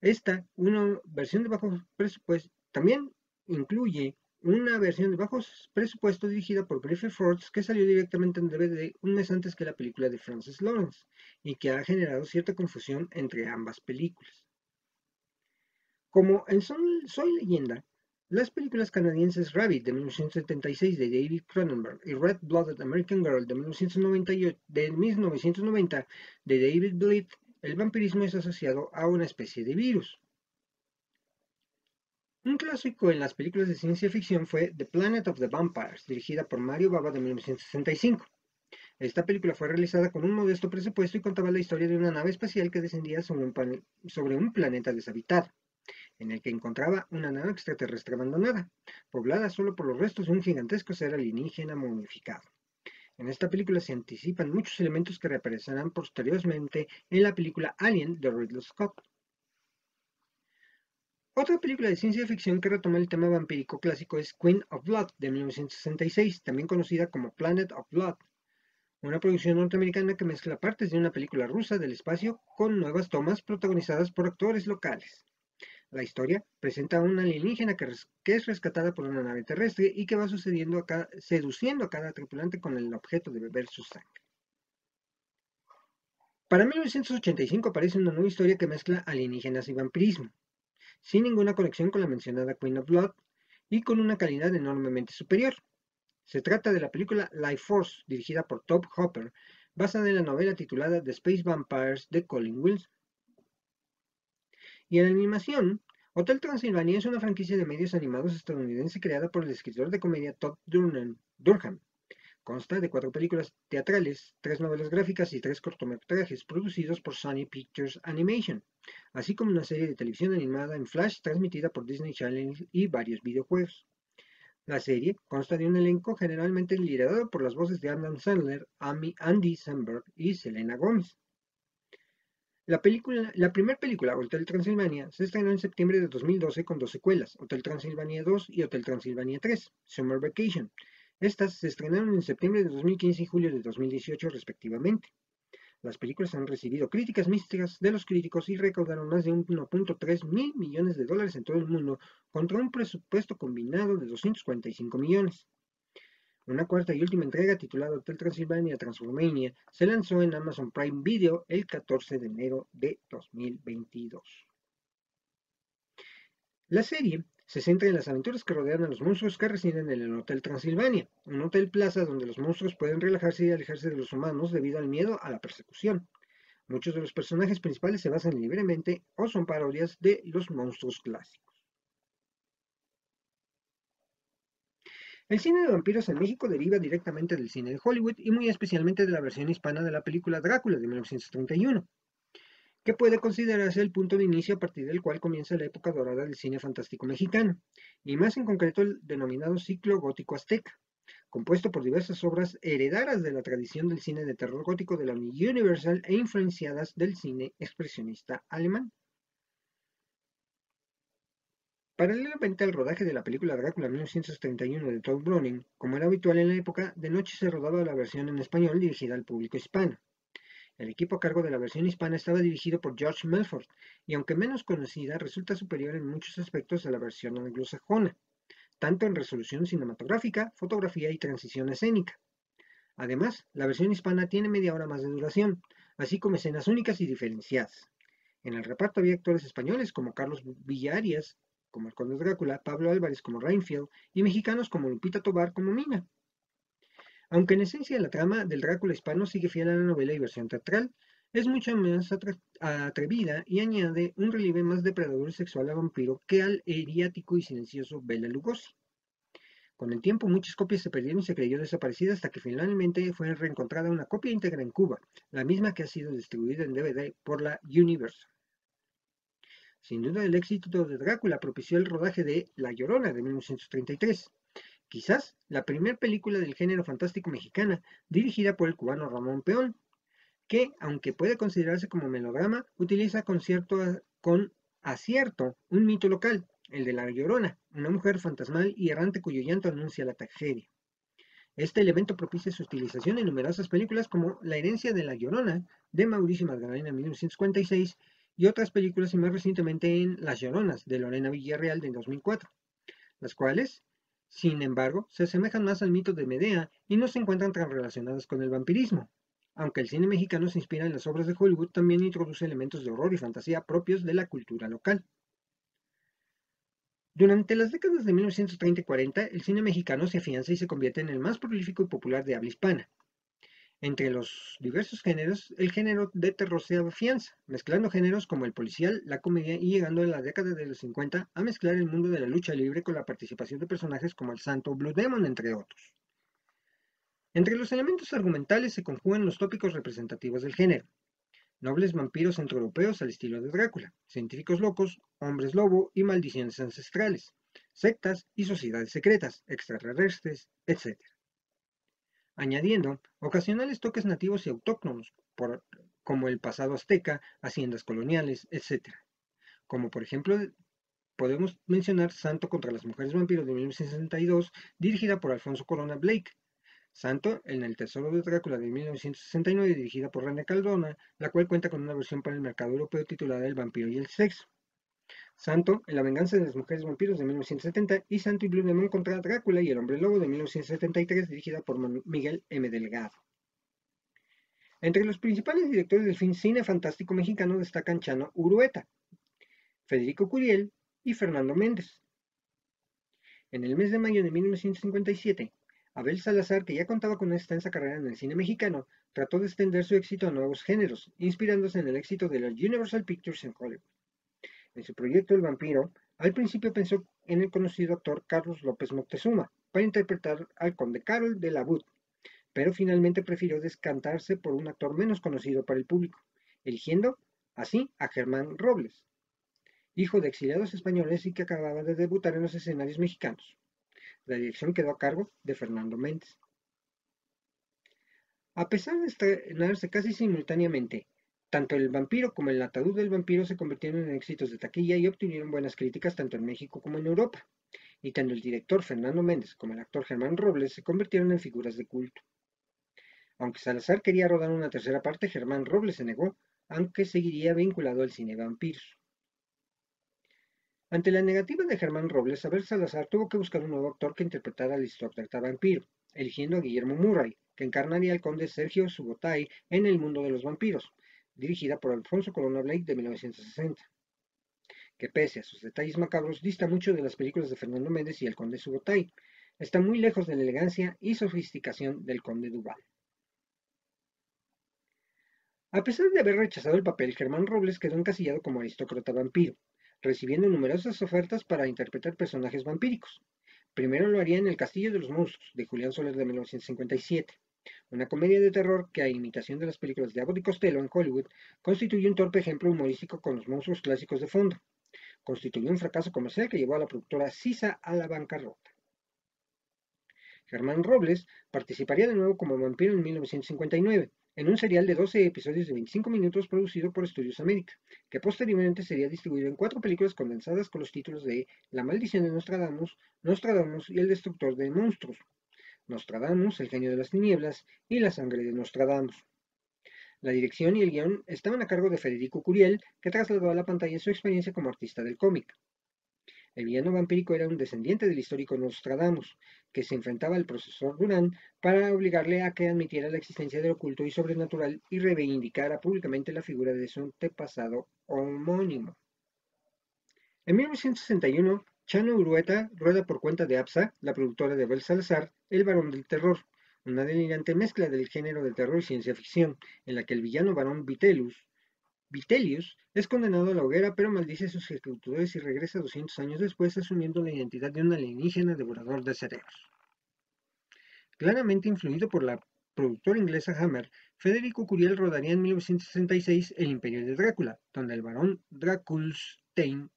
Esta, una versión de bajo presupuesto, también incluye una versión de bajos presupuesto dirigida por Griffith Forbes que salió directamente en DVD un mes antes que la película de Francis Lawrence y que ha generado cierta confusión entre ambas películas. Como en Soy Leyenda, las películas canadienses Rabbit de 1976 de David Cronenberg y Red Blooded American Girl de, 1998, de 1990 de David Bleed, el vampirismo es asociado a una especie de virus. Un clásico en las películas de ciencia ficción fue The Planet of the Vampires, dirigida por Mario Bava de 1965. Esta película fue realizada con un modesto presupuesto y contaba la historia de una nave espacial que descendía sobre un, sobre un planeta deshabitado, en el que encontraba una nave extraterrestre abandonada, poblada solo por los restos de un gigantesco ser alienígena momificado. En esta película se anticipan muchos elementos que reaparecerán posteriormente en la película Alien de Ridley Scott. Otra película de ciencia ficción que retoma el tema vampírico clásico es Queen of Blood de 1966, también conocida como Planet of Blood, una producción norteamericana que mezcla partes de una película rusa del espacio con nuevas tomas protagonizadas por actores locales. La historia presenta a una alienígena que, es rescatada por una nave terrestre y que va sucediendo seduciendo a cada tripulante con el objeto de beber su sangre. Para 1985 aparece una nueva historia que mezcla alienígenas y vampirismo sin ninguna conexión con la mencionada Queen of Blood y con una calidad enormemente superior. Se trata de la película Life Force, dirigida por Top Hopper, basada en la novela titulada The Space Vampires de Colin Wilson. Y en animación, Hotel Transilvania es una franquicia de medios animados estadounidense creada por el escritor de comedia Todd Durham, Consta de cuatro películas teatrales, tres novelas gráficas y tres cortometrajes producidos por Sony Pictures Animation, así como una serie de televisión animada en Flash transmitida por Disney Channel y varios videojuegos. La serie consta de un elenco generalmente liderado por las voces de Adam Sandler, Andy Samberg y Selena Gomez. La, la primera película, Hotel Transilvania, se estrenó en septiembre de 2012 con dos secuelas, Hotel Transilvania 2 y Hotel Transilvania 3, Summer Vacation, estas se estrenaron en septiembre de 2015 y julio de 2018 respectivamente. Las películas han recibido críticas místicas de los críticos y recaudaron más de 1.3 mil millones de dólares en todo el mundo contra un presupuesto combinado de 245 millones. Una cuarta y última entrega titulada Hotel Transilvania Transformania se lanzó en Amazon Prime Video el 14 de enero de 2022. La serie se centra en las aventuras que rodean a los monstruos que residen en el Hotel Transilvania, un hotel plaza donde los monstruos pueden relajarse y alejarse de los humanos debido al miedo a la persecución. Muchos de los personajes principales se basan libremente o son parodias de los monstruos clásicos. El cine de vampiros en México deriva directamente del cine de Hollywood y muy especialmente de la versión hispana de la película Drácula de 1931 que puede considerarse el punto de inicio a partir del cual comienza la época dorada del cine fantástico mexicano, y más en concreto el denominado ciclo gótico azteca, compuesto por diversas obras heredadas de la tradición del cine de terror gótico de la Universal e influenciadas del cine expresionista alemán. Paralelamente al rodaje de la película Drácula 1931 de Todd Browning, como era habitual en la época, de noche se rodaba la versión en español dirigida al público hispano. El equipo a cargo de la versión hispana estaba dirigido por George Melford, y aunque menos conocida, resulta superior en muchos aspectos a la versión anglosajona, tanto en resolución cinematográfica, fotografía y transición escénica. Además, la versión hispana tiene media hora más de duración, así como escenas únicas y diferenciadas. En el reparto había actores españoles como Carlos Villarias, como el Conde Drácula, Pablo Álvarez como Rainfield y mexicanos como Lupita Tobar como Mina. Aunque en esencia la trama del Drácula hispano sigue fiel a la novela y versión teatral, es mucho más atrevida y añade un relieve más depredador sexual a vampiro que al eriático y silencioso Bela Lugosi. Con el tiempo muchas copias se perdieron y se creyó desaparecida hasta que finalmente fue reencontrada una copia íntegra en Cuba, la misma que ha sido distribuida en DVD por la Universal. Sin duda el éxito de Drácula propició el rodaje de La Llorona de 1933, quizás la primera película del género fantástico mexicana, dirigida por el cubano Ramón Peón, que, aunque puede considerarse como melodrama, utiliza con, con acierto un mito local, el de La Llorona, una mujer fantasmal y errante cuyo llanto anuncia la tragedia. Este elemento propicia su utilización en numerosas películas como La herencia de La Llorona, de Mauricio Magdalena en 1956, y otras películas y más recientemente en Las Lloronas de Lorena Villarreal de 2004, las cuales, sin embargo, se asemejan más al mito de Medea y no se encuentran tan relacionadas con el vampirismo. Aunque el cine mexicano se inspira en las obras de Hollywood, también introduce elementos de horror y fantasía propios de la cultura local. Durante las décadas de 1930 y 40, el cine mexicano se afianza y se convierte en el más prolífico y popular de habla hispana. Entre los diversos géneros, el género de terror se afianza, mezclando géneros como el policial, la comedia y llegando a la década de los 50 a mezclar el mundo de la lucha libre con la participación de personajes como el Santo Blue Demon, entre otros. Entre los elementos argumentales se conjugan los tópicos representativos del género. Nobles vampiros centroeuropeos al estilo de Drácula, científicos locos, hombres lobo y maldiciones ancestrales, sectas y sociedades secretas, extraterrestres, etc añadiendo ocasionales toques nativos y autóctonos, como el pasado azteca, haciendas coloniales, etc. Como por ejemplo podemos mencionar Santo contra las mujeres vampiros de 1962, dirigida por Alfonso Corona Blake, Santo en El Tesoro de Drácula de 1969, dirigida por René Caldona, la cual cuenta con una versión para el mercado europeo titulada El vampiro y el sexo. Santo en La venganza de las mujeres vampiros de 1970 y Santo y Blue Demon contra Drácula y el hombre lobo de 1973 dirigida por Miguel M. Delgado. Entre los principales directores del cine fantástico mexicano destacan Chano Urueta, Federico Curiel y Fernando Méndez. En el mes de mayo de 1957, Abel Salazar, que ya contaba con una extensa carrera en el cine mexicano, trató de extender su éxito a nuevos géneros, inspirándose en el éxito de la Universal Pictures en Hollywood. En su proyecto El vampiro, al principio pensó en el conocido actor Carlos López Moctezuma para interpretar al conde Carol de la Bud, pero finalmente prefirió descantarse por un actor menos conocido para el público, eligiendo así a Germán Robles, hijo de exiliados españoles y que acababa de debutar en los escenarios mexicanos. La dirección quedó a cargo de Fernando Méndez. A pesar de estrenarse casi simultáneamente tanto El vampiro como El ataúd del vampiro se convirtieron en éxitos de taquilla y obtuvieron buenas críticas tanto en México como en Europa. Y tanto el director Fernando Méndez como el actor Germán Robles se convirtieron en figuras de culto. Aunque Salazar quería rodar una tercera parte, Germán Robles se negó, aunque seguiría vinculado al cine vampiros. Ante la negativa de Germán Robles, Abel Salazar tuvo que buscar un nuevo actor que interpretara al aristócrata vampiro, eligiendo a Guillermo Murray, que encarnaría al conde Sergio Subotay en El mundo de los vampiros, dirigida por Alfonso Corona Blake de 1960, que pese a sus detalles macabros dista mucho de las películas de Fernando Méndez y el Conde Subotay, está muy lejos de la elegancia y sofisticación del Conde Duval. A pesar de haber rechazado el papel, Germán Robles quedó encasillado como aristócrata vampiro, recibiendo numerosas ofertas para interpretar personajes vampíricos. Primero lo haría en El Castillo de los Monstruos, de Julián Soler de 1957, una comedia de terror que, a imitación de las películas de Abbott y Costello en Hollywood, constituye un torpe ejemplo humorístico con los monstruos clásicos de fondo. Constituyó un fracaso comercial que llevó a la productora Sisa a la bancarrota. Germán Robles participaría de nuevo como vampiro en 1959, en un serial de 12 episodios de 25 minutos producido por Studios América, que posteriormente sería distribuido en cuatro películas condensadas con los títulos de La maldición de Nostradamus, Nostradamus y El destructor de monstruos, Nostradamus, El genio de las tinieblas y La sangre de Nostradamus. La dirección y el guion estaban a cargo de Federico Curiel, que trasladó a la pantalla su experiencia como artista del cómic. El villano vampírico era un descendiente del histórico Nostradamus, que se enfrentaba al profesor Durán para obligarle a que admitiera la existencia del oculto y sobrenatural y reivindicara públicamente la figura de su antepasado homónimo. En 1961, Chano Urueta rueda por cuenta de APSA, la productora de Abel Salazar, El varón del terror, una delirante mezcla del género de terror y ciencia ficción, en la que el villano varón Vitellius es condenado a la hoguera, pero maldice a sus ejecutores y regresa 200 años después asumiendo la identidad de un alienígena devorador de cerebros. Claramente influido por la productora inglesa Hammer, Federico Curiel rodaría en 1966 El Imperio de Drácula, donde el barón Draculstein,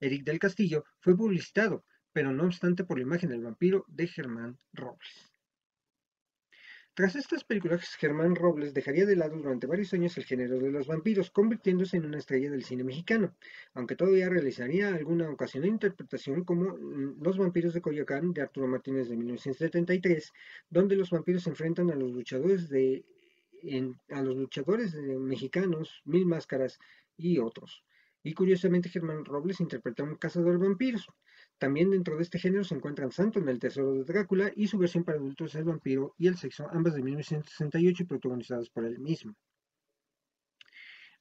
Eric del Castillo, fue publicitado, pero no obstante por la imagen del vampiro de Germán Robles. Tras estas películas, Germán Robles dejaría de lado durante varios años el género de los vampiros, convirtiéndose en una estrella del cine mexicano, aunque todavía realizaría alguna ocasional interpretación como mm, Los vampiros de Coyoacán de Arturo Martínez de 1973, donde los vampiros se enfrentan a los luchadores de a los luchadores mexicanos, Mil Máscaras y otros. Y curiosamente Germán Robles interpreta un cazador de vampiros. También dentro de este género se encuentran Santo en El Tesoro de Drácula y su versión para adultos El Vampiro y el Sexo, ambas de 1968 y protagonizadas por él mismo.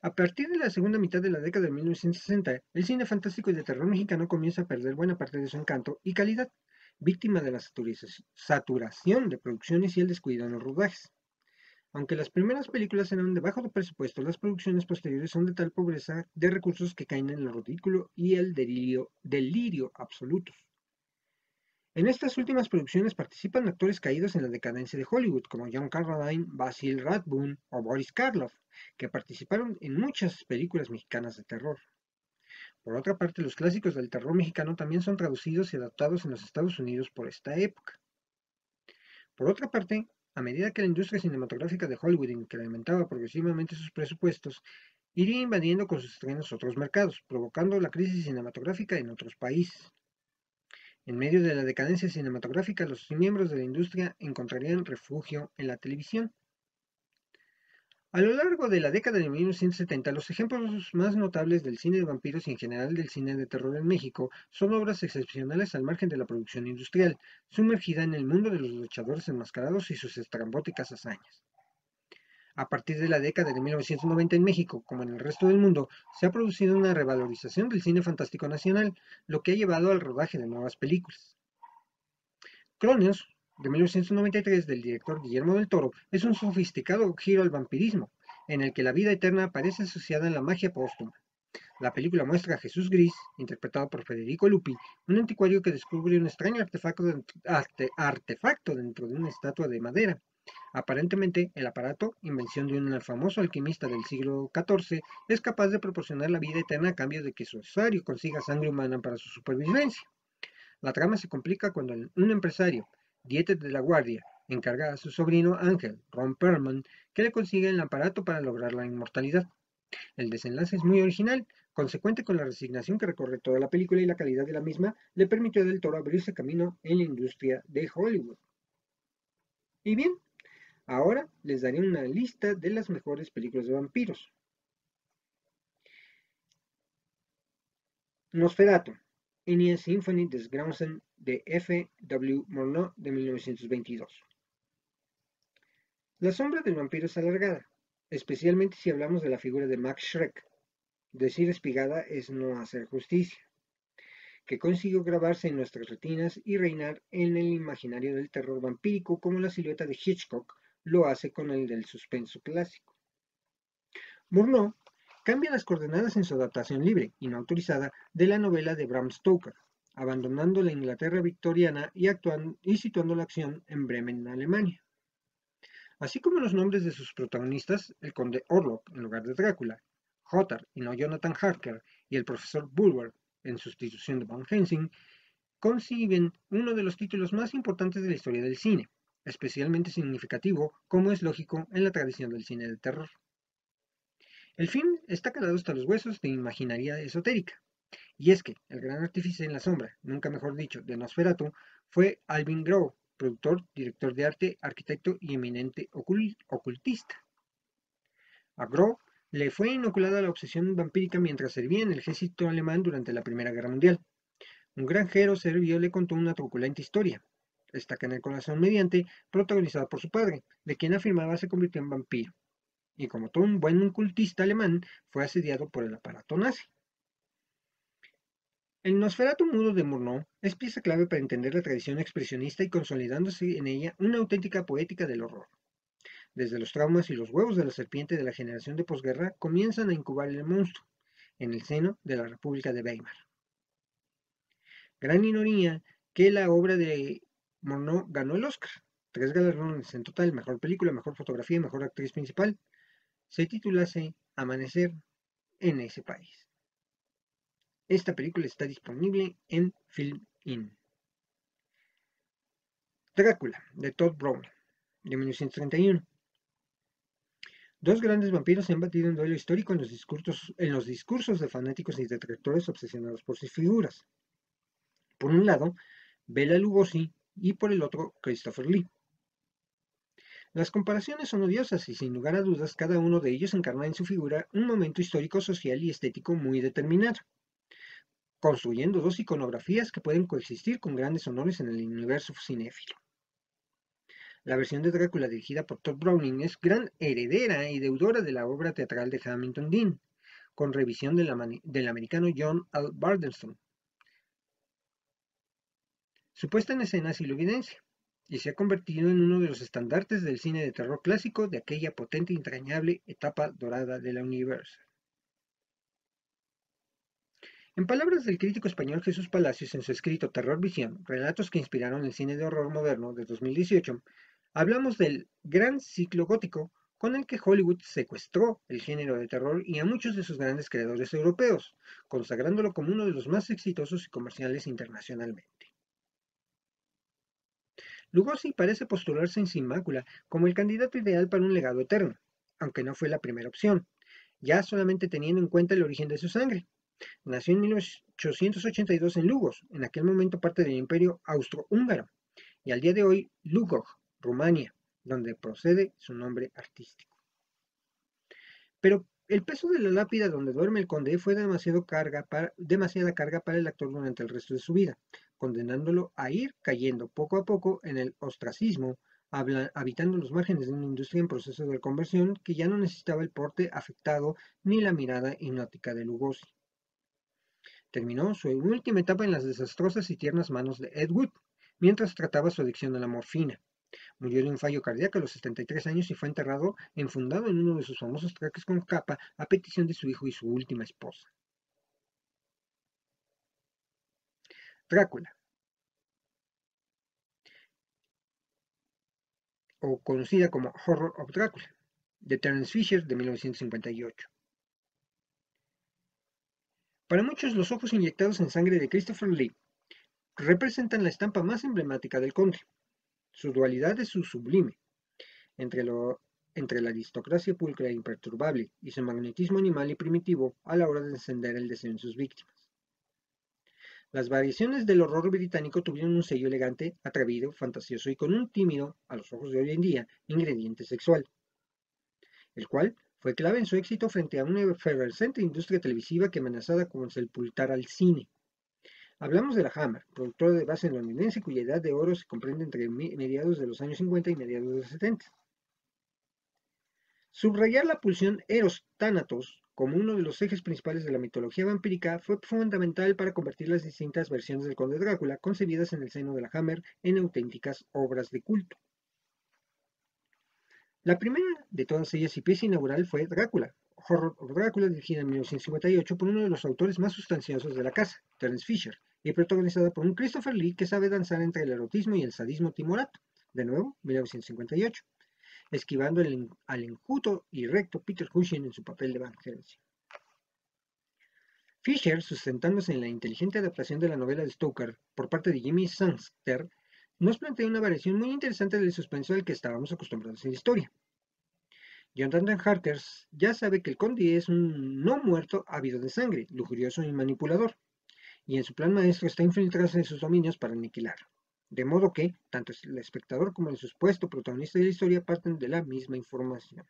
A partir de la segunda mitad de la década de 1960, el cine fantástico y de terror mexicano comienza a perder buena parte de su encanto y calidad, víctima de la saturación de producciones y el descuido en los rodajes. Aunque las primeras películas eran de bajo presupuesto, las producciones posteriores son de tal pobreza de recursos que caen en el ridículo y el delirio, delirio absolutos. En estas últimas producciones participan actores caídos en la decadencia de Hollywood, como John Carradine, Basil Rathbone o Boris Karloff, que participaron en muchas películas mexicanas de terror. Por otra parte, los clásicos del terror mexicano también son traducidos y adaptados en los Estados Unidos por esta época. Por otra parte, a medida que la industria cinematográfica de Hollywood incrementaba progresivamente sus presupuestos, iría invadiendo con sus estrenos otros mercados, provocando la crisis cinematográfica en otros países. En medio de la decadencia cinematográfica, los miembros de la industria encontrarían refugio en la televisión. A lo largo de la década de 1970, los ejemplos más notables del cine de vampiros y en general del cine de terror en México son obras excepcionales al margen de la producción industrial, sumergida en el mundo de los luchadores enmascarados y sus estrambóticas hazañas. A partir de la década de 1990 en México, como en el resto del mundo, se ha producido una revalorización del cine fantástico nacional, lo que ha llevado al rodaje de nuevas películas. Cronios, de 1993 del director Guillermo del Toro es un sofisticado giro al vampirismo, en el que la vida eterna aparece asociada a la magia póstuma. La película muestra a Jesús Gris, interpretado por Federico Lupi, un anticuario que descubre un extraño artefacto, artefacto dentro de una estatua de madera. Aparentemente, el aparato, invención de un famoso alquimista del siglo XIV, es capaz de proporcionar la vida eterna a cambio de que su usuario consiga sangre humana para su supervivencia. La trama se complica cuando un empresario, Dieter de la Guardia encarga a su sobrino Ángel, Ron Perlman, que le consiga el aparato para lograr la inmortalidad. El desenlace es muy original, consecuente con la resignación que recorre toda la película y la calidad de la misma, le permitió a Del Toro abrirse camino en la industria de Hollywood. Y bien, ahora les daré una lista de las mejores películas de vampiros. Nosferatu, Enya Symphony des Grausen de F. W. Murnau de 1922. La sombra del vampiro es alargada, especialmente si hablamos de la figura de Max Schreck. Decir espigada es no hacer justicia, que consiguió grabarse en nuestras retinas y reinar en el imaginario del terror vampírico como la silueta de Hitchcock lo hace con el del suspenso clásico. Murnau cambia las coordenadas en su adaptación libre y no autorizada de la novela de Bram Stoker, abandonando la Inglaterra victoriana y, situando la acción en Bremen, Alemania. Así como los nombres de sus protagonistas, el conde Orlok en lugar de Drácula, Hotar y no Jonathan Harker, y el profesor Bulwer en sustitución de Van Helsing, conciben uno de los títulos más importantes de la historia del cine, especialmente significativo, como es lógico en la tradición del cine de terror. El film está calado hasta los huesos de imaginaria esotérica, y es que el gran artífice en la sombra, nunca mejor dicho, de Nosferatu, fue Alvin Grove, productor, director de arte, arquitecto y eminente ocultista. A Grove le fue inoculada la obsesión vampírica mientras servía en el ejército alemán durante la Primera Guerra Mundial. Un granjero serbio le contó una truculenta historia, Destaca en el corazón mediante, protagonizada por su padre, de quien afirmaba se convirtió en vampiro. Y como todo un buen cultista alemán, fue asediado por el aparato nazi. El Nosferatu mudo de Murnau es pieza clave para entender la tradición expresionista y consolidándose en ella una auténtica poética del horror. Desde los traumas y los huevos de la serpiente de la generación de posguerra comienzan a incubar el monstruo en el seno de la República de Weimar. Gran ironía que la obra de Mono ganó el Oscar. Tres galardones en total, mejor película, mejor fotografía y mejor actriz principal. Se titulase Amanecer en ese país. Esta película está disponible en Film In. Drácula, de Todd Brown, de 1931. Dos grandes vampiros se han batido en duelo histórico en los, discursos, en los discursos de fanáticos y detractores obsesionados por sus figuras. Por un lado, Bela Lugosi y por el otro Christopher Lee. Las comparaciones son odiosas y sin lugar a dudas cada uno de ellos encarna en su figura un momento histórico, social y estético muy determinado, construyendo dos iconografías que pueden coexistir con grandes honores en el universo cinéfilo. La versión de Drácula dirigida por Todd Browning es gran heredera y deudora de la obra teatral de Hamilton Dean, con revisión del americano John L. Bardenstone, su puesta en escena así lo evidencia, y se ha convertido en uno de los estandartes del cine de terror clásico de aquella potente e entrañable etapa dorada de la Universal. En palabras del crítico español Jesús Palacios en su escrito Terror Visión, relatos que inspiraron el cine de horror moderno de 2018, hablamos del gran ciclo gótico con el que Hollywood secuestró el género de terror y a muchos de sus grandes creadores europeos, consagrándolo como uno de los más exitosos y comerciales internacionalmente. Lugosi parece postularse en sin mácula como el candidato ideal para un legado eterno, aunque no fue la primera opción, ya solamente teniendo en cuenta el origen de su sangre. Nació en 1882 en Lugos, en aquel momento parte del imperio austrohúngaro, y al día de hoy Lugoj, Rumania, donde procede su nombre artístico. Pero el peso de la lápida donde duerme el conde fue demasiado carga para, demasiada carga para el actor durante el resto de su vida, condenándolo a ir cayendo poco a poco en el ostracismo, habitando los márgenes de una industria en proceso de conversión que ya no necesitaba el porte afectado ni la mirada hipnótica de Lugosi. Terminó su última etapa en las desastrosas y tiernas manos de Ed Wood, mientras trataba su adicción a la morfina. Murió de un fallo cardíaco a los 73 años y fue enterrado enfundado en uno de sus famosos trajes con capa a petición de su hijo y su última esposa. Drácula. o conocida como Horror of Drácula, de Terence Fisher de 1958. Para muchos, los ojos inyectados en sangre de Christopher Lee representan la estampa más emblemática del conde. Su dualidad es su sublime, entre, entre la aristocracia pulcra e imperturbable y su magnetismo animal y primitivo a la hora de encender el deseo en sus víctimas. Las variaciones del horror británico tuvieron un sello elegante, atrevido, fantasioso y con un tímido, a los ojos de hoy en día, ingrediente sexual, el cual fue clave en su éxito frente a una efervescente industria televisiva que amenazaba con sepultar al cine. Hablamos de la Hammer, productora de base londinense cuya edad de oro se comprende entre mediados de los años 50 y mediados de los 70. Subrayar la pulsión Eros-Thanatos como uno de los ejes principales de la mitología vampírica, fue fundamental para convertir las distintas versiones del Conde Drácula concebidas en el seno de la Hammer en auténticas obras de culto. La primera de todas ellas y pieza inaugural fue Drácula, Horror Drácula, dirigida en 1958 por uno de los autores más sustanciosos de la casa, Terence Fisher, y protagonizada por un Christopher Lee que sabe danzar entre el erotismo y el sadismo timorato, de nuevo, 1958 esquivando al enjuto y recto Peter Cushing en su papel de Van Helsing. Fisher, sustentándose en la inteligente adaptación de la novela de Stoker por parte de Jimmy Sangster, nos plantea una variación muy interesante del suspenso al que estábamos acostumbrados en la historia. Jonathan Harker ya sabe que el conde es un no muerto ávido de sangre, lujurioso y manipulador, y en su plan maestro está infiltrarse en sus dominios para aniquilarlo. De modo que, tanto el espectador como el supuesto protagonista de la historia parten de la misma información.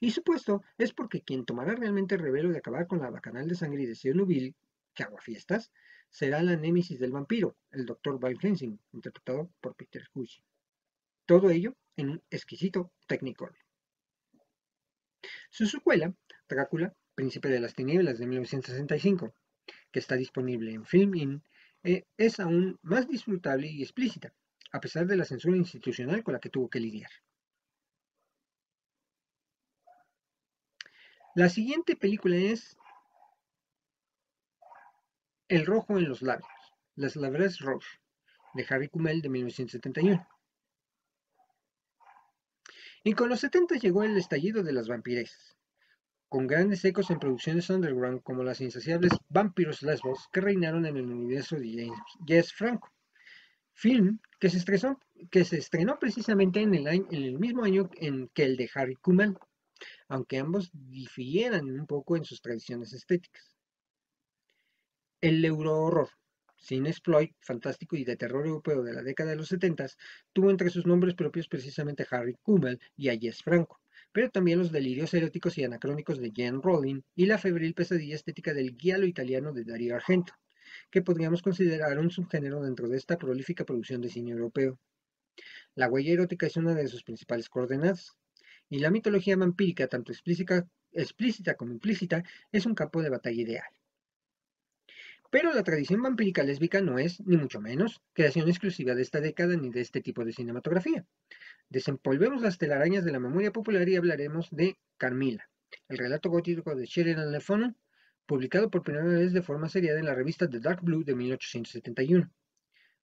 Y supuesto es porque quien tomará realmente el revelo de acabar con la bacanal de sangre y deseo nubil, que fiestas, será la némesis del vampiro, el Dr. Val Helsing, interpretado por Peter Cushing. Todo ello en un exquisito Technicolor. Su secuela, Drácula, Príncipe de las Tinieblas de 1965, que está disponible en Film eh, es aún más disfrutable y explícita, a pesar de la censura institucional con la que tuvo que lidiar. La siguiente película es El rojo en los labios, Las Labres Rouge, de Harry Kummel de 1971. Y con los 70 llegó el estallido de las vampiresas, con grandes ecos en producciones underground como las insaciables Vampiros Lesbos que reinaron en el universo de James Franco. Film que se, estrenó, precisamente en el, en el mismo año que el de Harry Kummel, aunque ambos difieran un poco en sus tradiciones estéticas. El euro-horror, cine exploit fantástico y de terror europeo de la década de los 70, tuvo entre sus nombres propios precisamente Harry Kummel y a Jess Franco, pero también los delirios eróticos y anacrónicos de Jen Rowling y la febril pesadilla estética del guialo italiano de Dario Argento, que podríamos considerar un subgénero dentro de esta prolífica producción de cine europeo. La huella erótica es una de sus principales coordenadas, y la mitología vampírica, tanto explícita como implícita, es un campo de batalla ideal. Pero la tradición vampírica lésbica no es, ni mucho menos, creación exclusiva de esta década ni de este tipo de cinematografía. Desempolvemos las telarañas de la memoria popular y hablaremos de Carmila, el relato gótico de Sheridan Le publicado por primera vez de forma seriada en la revista The Dark Blue de 1871,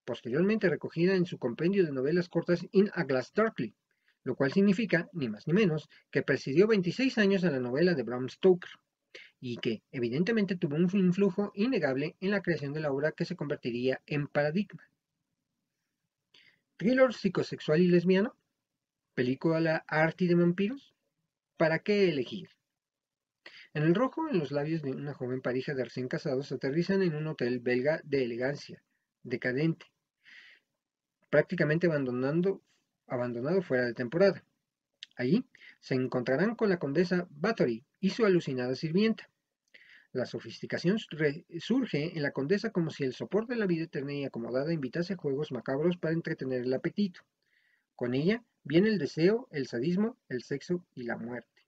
posteriormente recogida en su compendio de novelas cortas In a Glass Darkly, lo cual significa, ni más ni menos, que presidió 26 años a la novela de Bram Stoker y que evidentemente tuvo un influjo innegable en la creación de la obra que se convertiría en paradigma. ¿Thriller psicosexual y lesbiano? ¿Película arti de vampiros? ¿Para qué elegir? En el rojo, en los labios de una joven pareja de recién casados, aterrizan en un hotel belga de elegancia, decadente, prácticamente abandonando, abandonado fuera de temporada. Allí se encontrarán con la condesa Bathory y su alucinada sirvienta, la sofisticación surge en la condesa como si el soporte de la vida eterna y acomodada invitase juegos macabros para entretener el apetito. Con ella viene el deseo, el sadismo, el sexo y la muerte.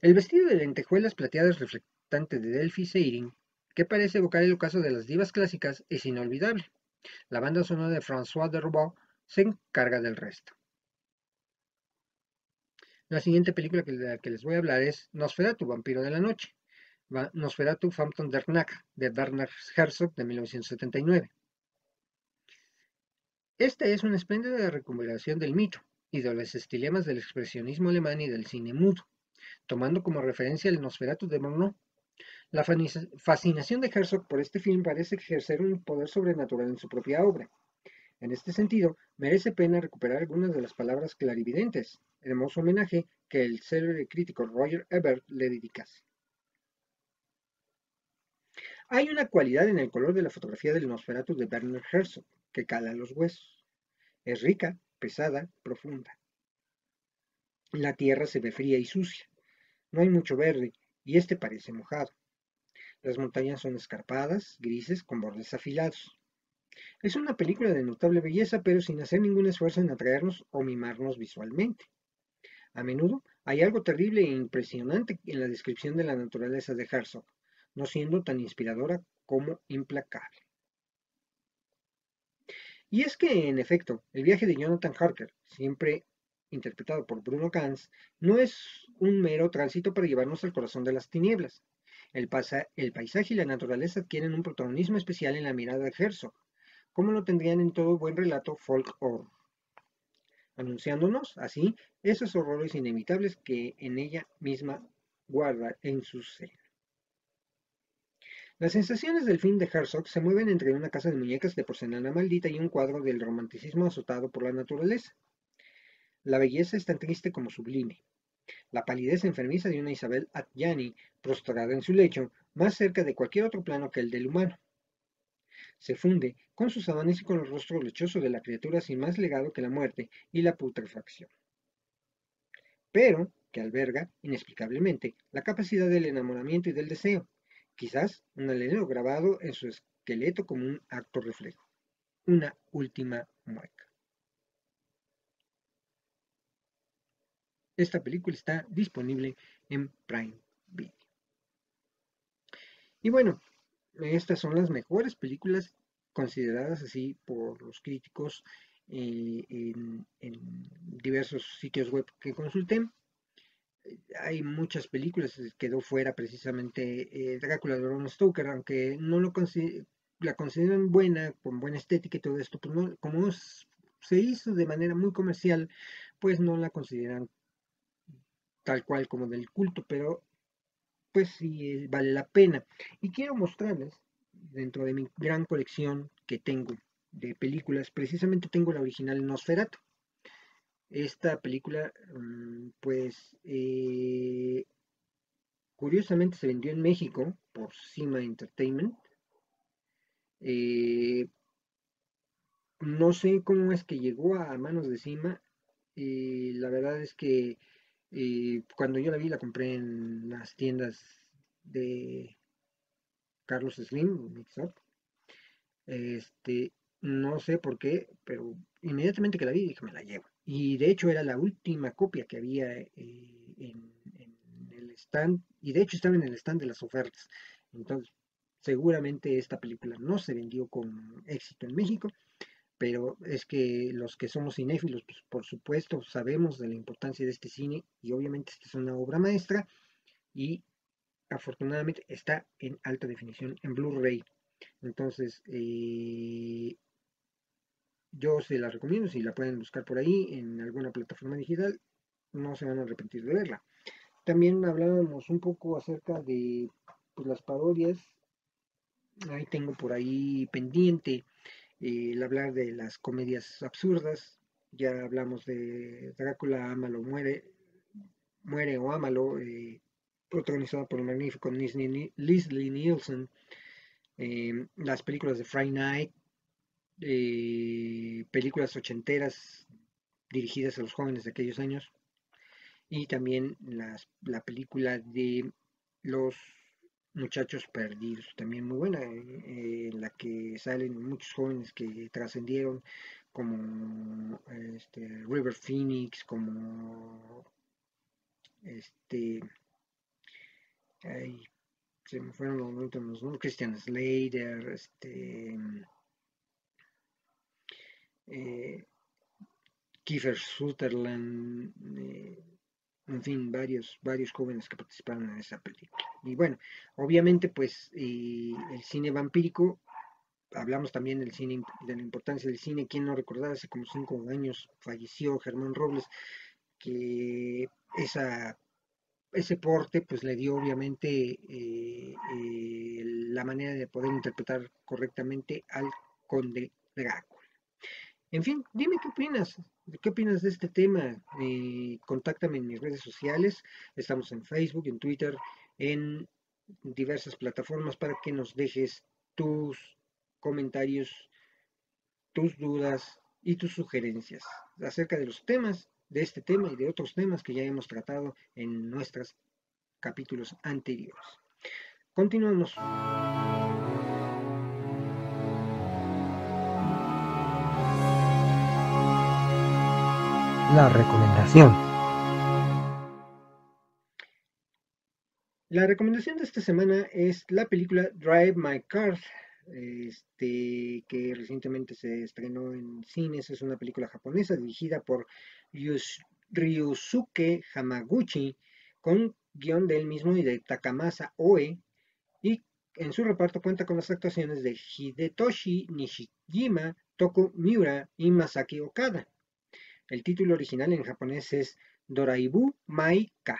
El vestido de lentejuelas plateadas reflectante de Delphi Seyrin, que parece evocar el ocaso de las divas clásicas, es inolvidable. La banda sonora de François de Roubaud se encarga del resto. La siguiente película que, de la que les voy a hablar es Nosferatu, Vampiro de la Noche. Nosferatu Phantom der Nacht, de Werner Herzog, de 1979. Esta es una espléndida recuperación del mito y de los estilemas del expresionismo alemán y del cine mudo, tomando como referencia el Nosferatu de Murnau. La fascinación de Herzog por este film parece ejercer un poder sobrenatural en su propia obra. En este sentido, merece pena recuperar algunas de las palabras clarividentes, hermoso homenaje que el célebre crítico Roger Ebert le dedicase. Hay una cualidad en el color de la fotografía del Nosferatu de Werner Herzog que cala los huesos. Es rica, pesada, profunda. La tierra se ve fría y sucia. No hay mucho verde y este parece mojado. Las montañas son escarpadas, grises, con bordes afilados. Es una película de notable belleza, pero sin hacer ningún esfuerzo en atraernos o mimarnos visualmente. A menudo hay algo terrible e impresionante en la descripción de la naturaleza de Herzog, no siendo tan inspiradora como implacable. Y es que, en efecto, el viaje de Jonathan Harker, siempre interpretado por Bruno Ganz, no es un mero tránsito para llevarnos al corazón de las tinieblas. El, el paisaje y la naturaleza adquieren un protagonismo especial en la mirada de Herzog, como lo tendrían en todo buen relato folk horror, anunciándonos así esos horrores inevitables que en ella misma guarda en su seno. Las sensaciones del film de Herzog se mueven entre una casa de muñecas de porcelana maldita y un cuadro del romanticismo azotado por la naturaleza. La belleza es tan triste como sublime. La palidez enfermiza de una Isabel Adjani, prostrada en su lecho, más cerca de cualquier otro plano que el del humano. Se funde con sus sábanas y con el rostro lechoso de la criatura sin más legado que la muerte y la putrefacción. Pero que alberga, inexplicablemente, la capacidad del enamoramiento y del deseo, quizás un alelo grabado en su esqueleto como un acto reflejo, una última mueca. Esta película está disponible en Prime Video. Y bueno, estas son las mejores películas consideradas así por los críticos eh, en, diversos sitios web que consulté. Hay muchas películas, quedó fuera precisamente eh, Drácula de Bram Stoker, aunque no lo la consideran buena, con buena estética y todo esto, pues no, como se hizo de manera muy comercial, pues no la consideran tal cual como del culto, pero pues sí vale la pena. Y quiero mostrarles, dentro de mi gran colección que tengo de películas, precisamente tengo la original Nosferatu. Esta película, mm, pues, eh, curiosamente se vendió en México por Cima Entertainment. Eh, no sé cómo es que llegó a manos de Cima. Eh, la verdad es que y cuando yo la vi, la compré en las tiendas de Carlos Slim, Mix Up. Este, no sé por qué, pero inmediatamente que la vi dije, me la llevo. Y de hecho era la última copia que había eh, en, el stand, y de hecho estaba en el stand de las ofertas. Entonces, seguramente esta película no se vendió con éxito en México, pero es que los que somos cinéfilos, pues por supuesto sabemos de la importancia de este cine y obviamente esta es una obra maestra y afortunadamente está en alta definición en Blu-ray. Entonces, eh, yo se la recomiendo, si la pueden buscar por ahí en alguna plataforma digital, no se van a arrepentir de verla. También hablábamos un poco acerca de pues, las parodias. Ahí tengo por ahí pendiente el hablar de las comedias absurdas, ya hablamos de Drácula, Ámalo, muere, muere o Ámalo, eh, protagonizada por el magnífico Leslie Nielsen, em, las películas de Friday Night, eh, películas ochenteras dirigidas a los jóvenes de aquellos años, y también la película de los Muchachos Perdidos, también muy buena, eh, en la que salen muchos jóvenes que trascendieron, como este, River Phoenix, como este, se me fueron los momentos, ¿no? Christian Slater, este, eh, Kiefer Sutherland, eh, en fin, varios, varios jóvenes que participaron en esa película. Y bueno, obviamente pues el cine vampírico, hablamos también del cine, de la importancia del cine, quien no recordaba, hace como cinco años falleció Germán Robles, que esa, ese porte pues le dio obviamente eh, eh, la manera de poder interpretar correctamente al conde Drácula. En fin, dime qué opinas. ¿Qué opinas de este tema? Eh, contáctame en mis redes sociales. Estamos en Facebook, en Twitter, en diversas plataformas para que nos dejes tus comentarios, tus dudas y tus sugerencias acerca de los temas, de este tema y de otros temas que ya hemos tratado en nuestros capítulos anteriores. Continuamos. La recomendación. La recomendación de esta semana es la película Drive My Car, este, que recientemente se estrenó en cines. Es una película japonesa dirigida por Ryusuke Hamaguchi, con guion del mismo y de Takamasa Oe, y en su reparto cuenta con las actuaciones de Hidetoshi Nishijima, Toko Miura y Masaki Okada. El título original en japonés es Doraibu Mai Ka.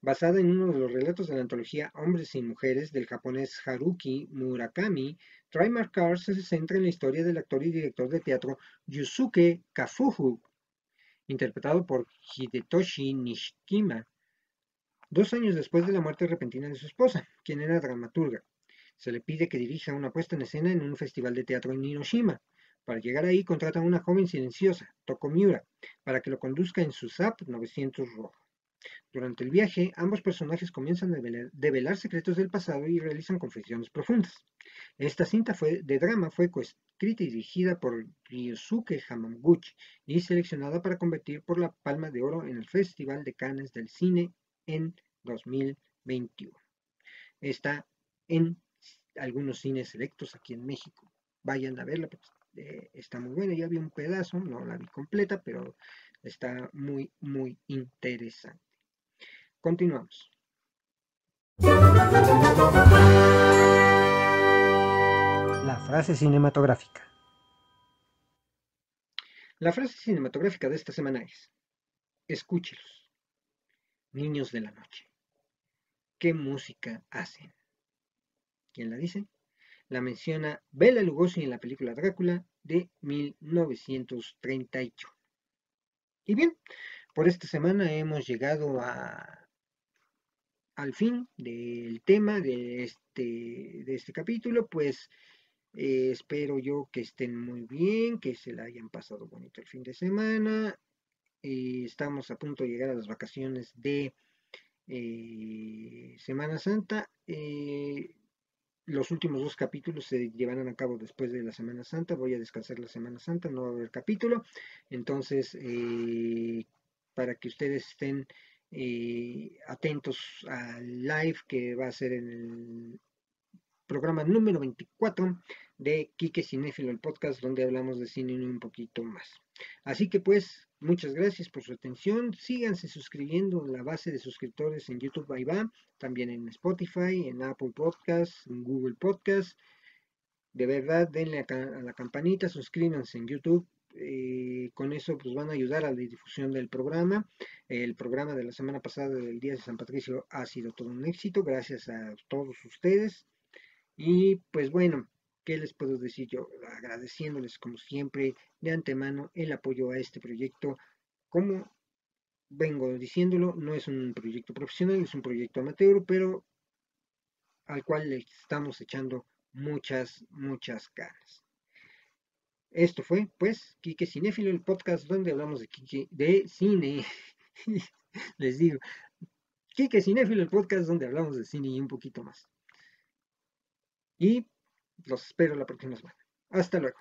basada en uno de los relatos de la antología Hombres y Mujeres del japonés Haruki Murakami, Try Cars se centra en la historia del actor y director de teatro Yusuke Kafuhu, interpretado por Hidetoshi Nishikima, dos años después de la muerte repentina de su esposa, quien era dramaturga. Se le pide que dirija una puesta en escena en un festival de teatro en Hiroshima. Para llegar ahí contratan a una joven silenciosa, Toko Miura, para que lo conduzca en su SAP 900 rojo. Durante el viaje, ambos personajes comienzan a develar, secretos del pasado y realizan confesiones profundas. Esta cinta fue, de drama fue coescrita y dirigida por Ryosuke Hamaguchi y seleccionada para convertir por la Palma de Oro en el Festival de Cannes del Cine en 2021. Está en algunos cines selectos aquí en México. Vayan a verla, eh, está muy buena. Ya vi un pedazo, no la vi completa, pero está muy, muy interesante. Continuamos. La frase cinematográfica. La frase cinematográfica de esta semana es, escúchelos, niños de la noche. ¿Qué música hacen? ¿Quién la dice? La menciona Bela Lugosi en la película Drácula de 1938. Y bien, por esta semana hemos llegado a, al fin del tema de este, de este capítulo, pues eh, espero yo que estén muy bien, que se la hayan pasado bonito el fin de semana. Eh, estamos a punto de llegar a las vacaciones de eh, Semana Santa los últimos dos capítulos se llevarán a cabo después de la Semana Santa. Voy a descansar la Semana Santa, no va a haber capítulo. Entonces, eh, para que ustedes estén eh, atentos al live que va a ser en el programa número 24 de Quique Cinéfilo, el podcast donde hablamos de cine un poquito más. Así que pues, muchas gracias por su atención. Síganse suscribiendo en la base de suscriptores en YouTube, va. También en Spotify, en Apple Podcasts, en Google Podcasts. De verdad, denle a, la campanita, suscríbanse en YouTube. Eh, con eso pues van a ayudar a la difusión del programa. El programa de la semana pasada del Día de San Patricio ha sido todo un éxito, gracias a todos ustedes. Y pues bueno, ¿qué les puedo decir yo? Agradeciéndoles como siempre de antemano el apoyo a este proyecto. Como vengo diciéndolo, no es un proyecto profesional, es un proyecto amateur, pero al cual le estamos echando muchas, muchas ganas. Esto fue, pues, Quique Cinéfilo, el podcast donde hablamos de, de cine. [laughs] Les digo, Quique Cinéfilo, el podcast donde hablamos de cine y un poquito más. Y los espero la próxima semana. Hasta luego.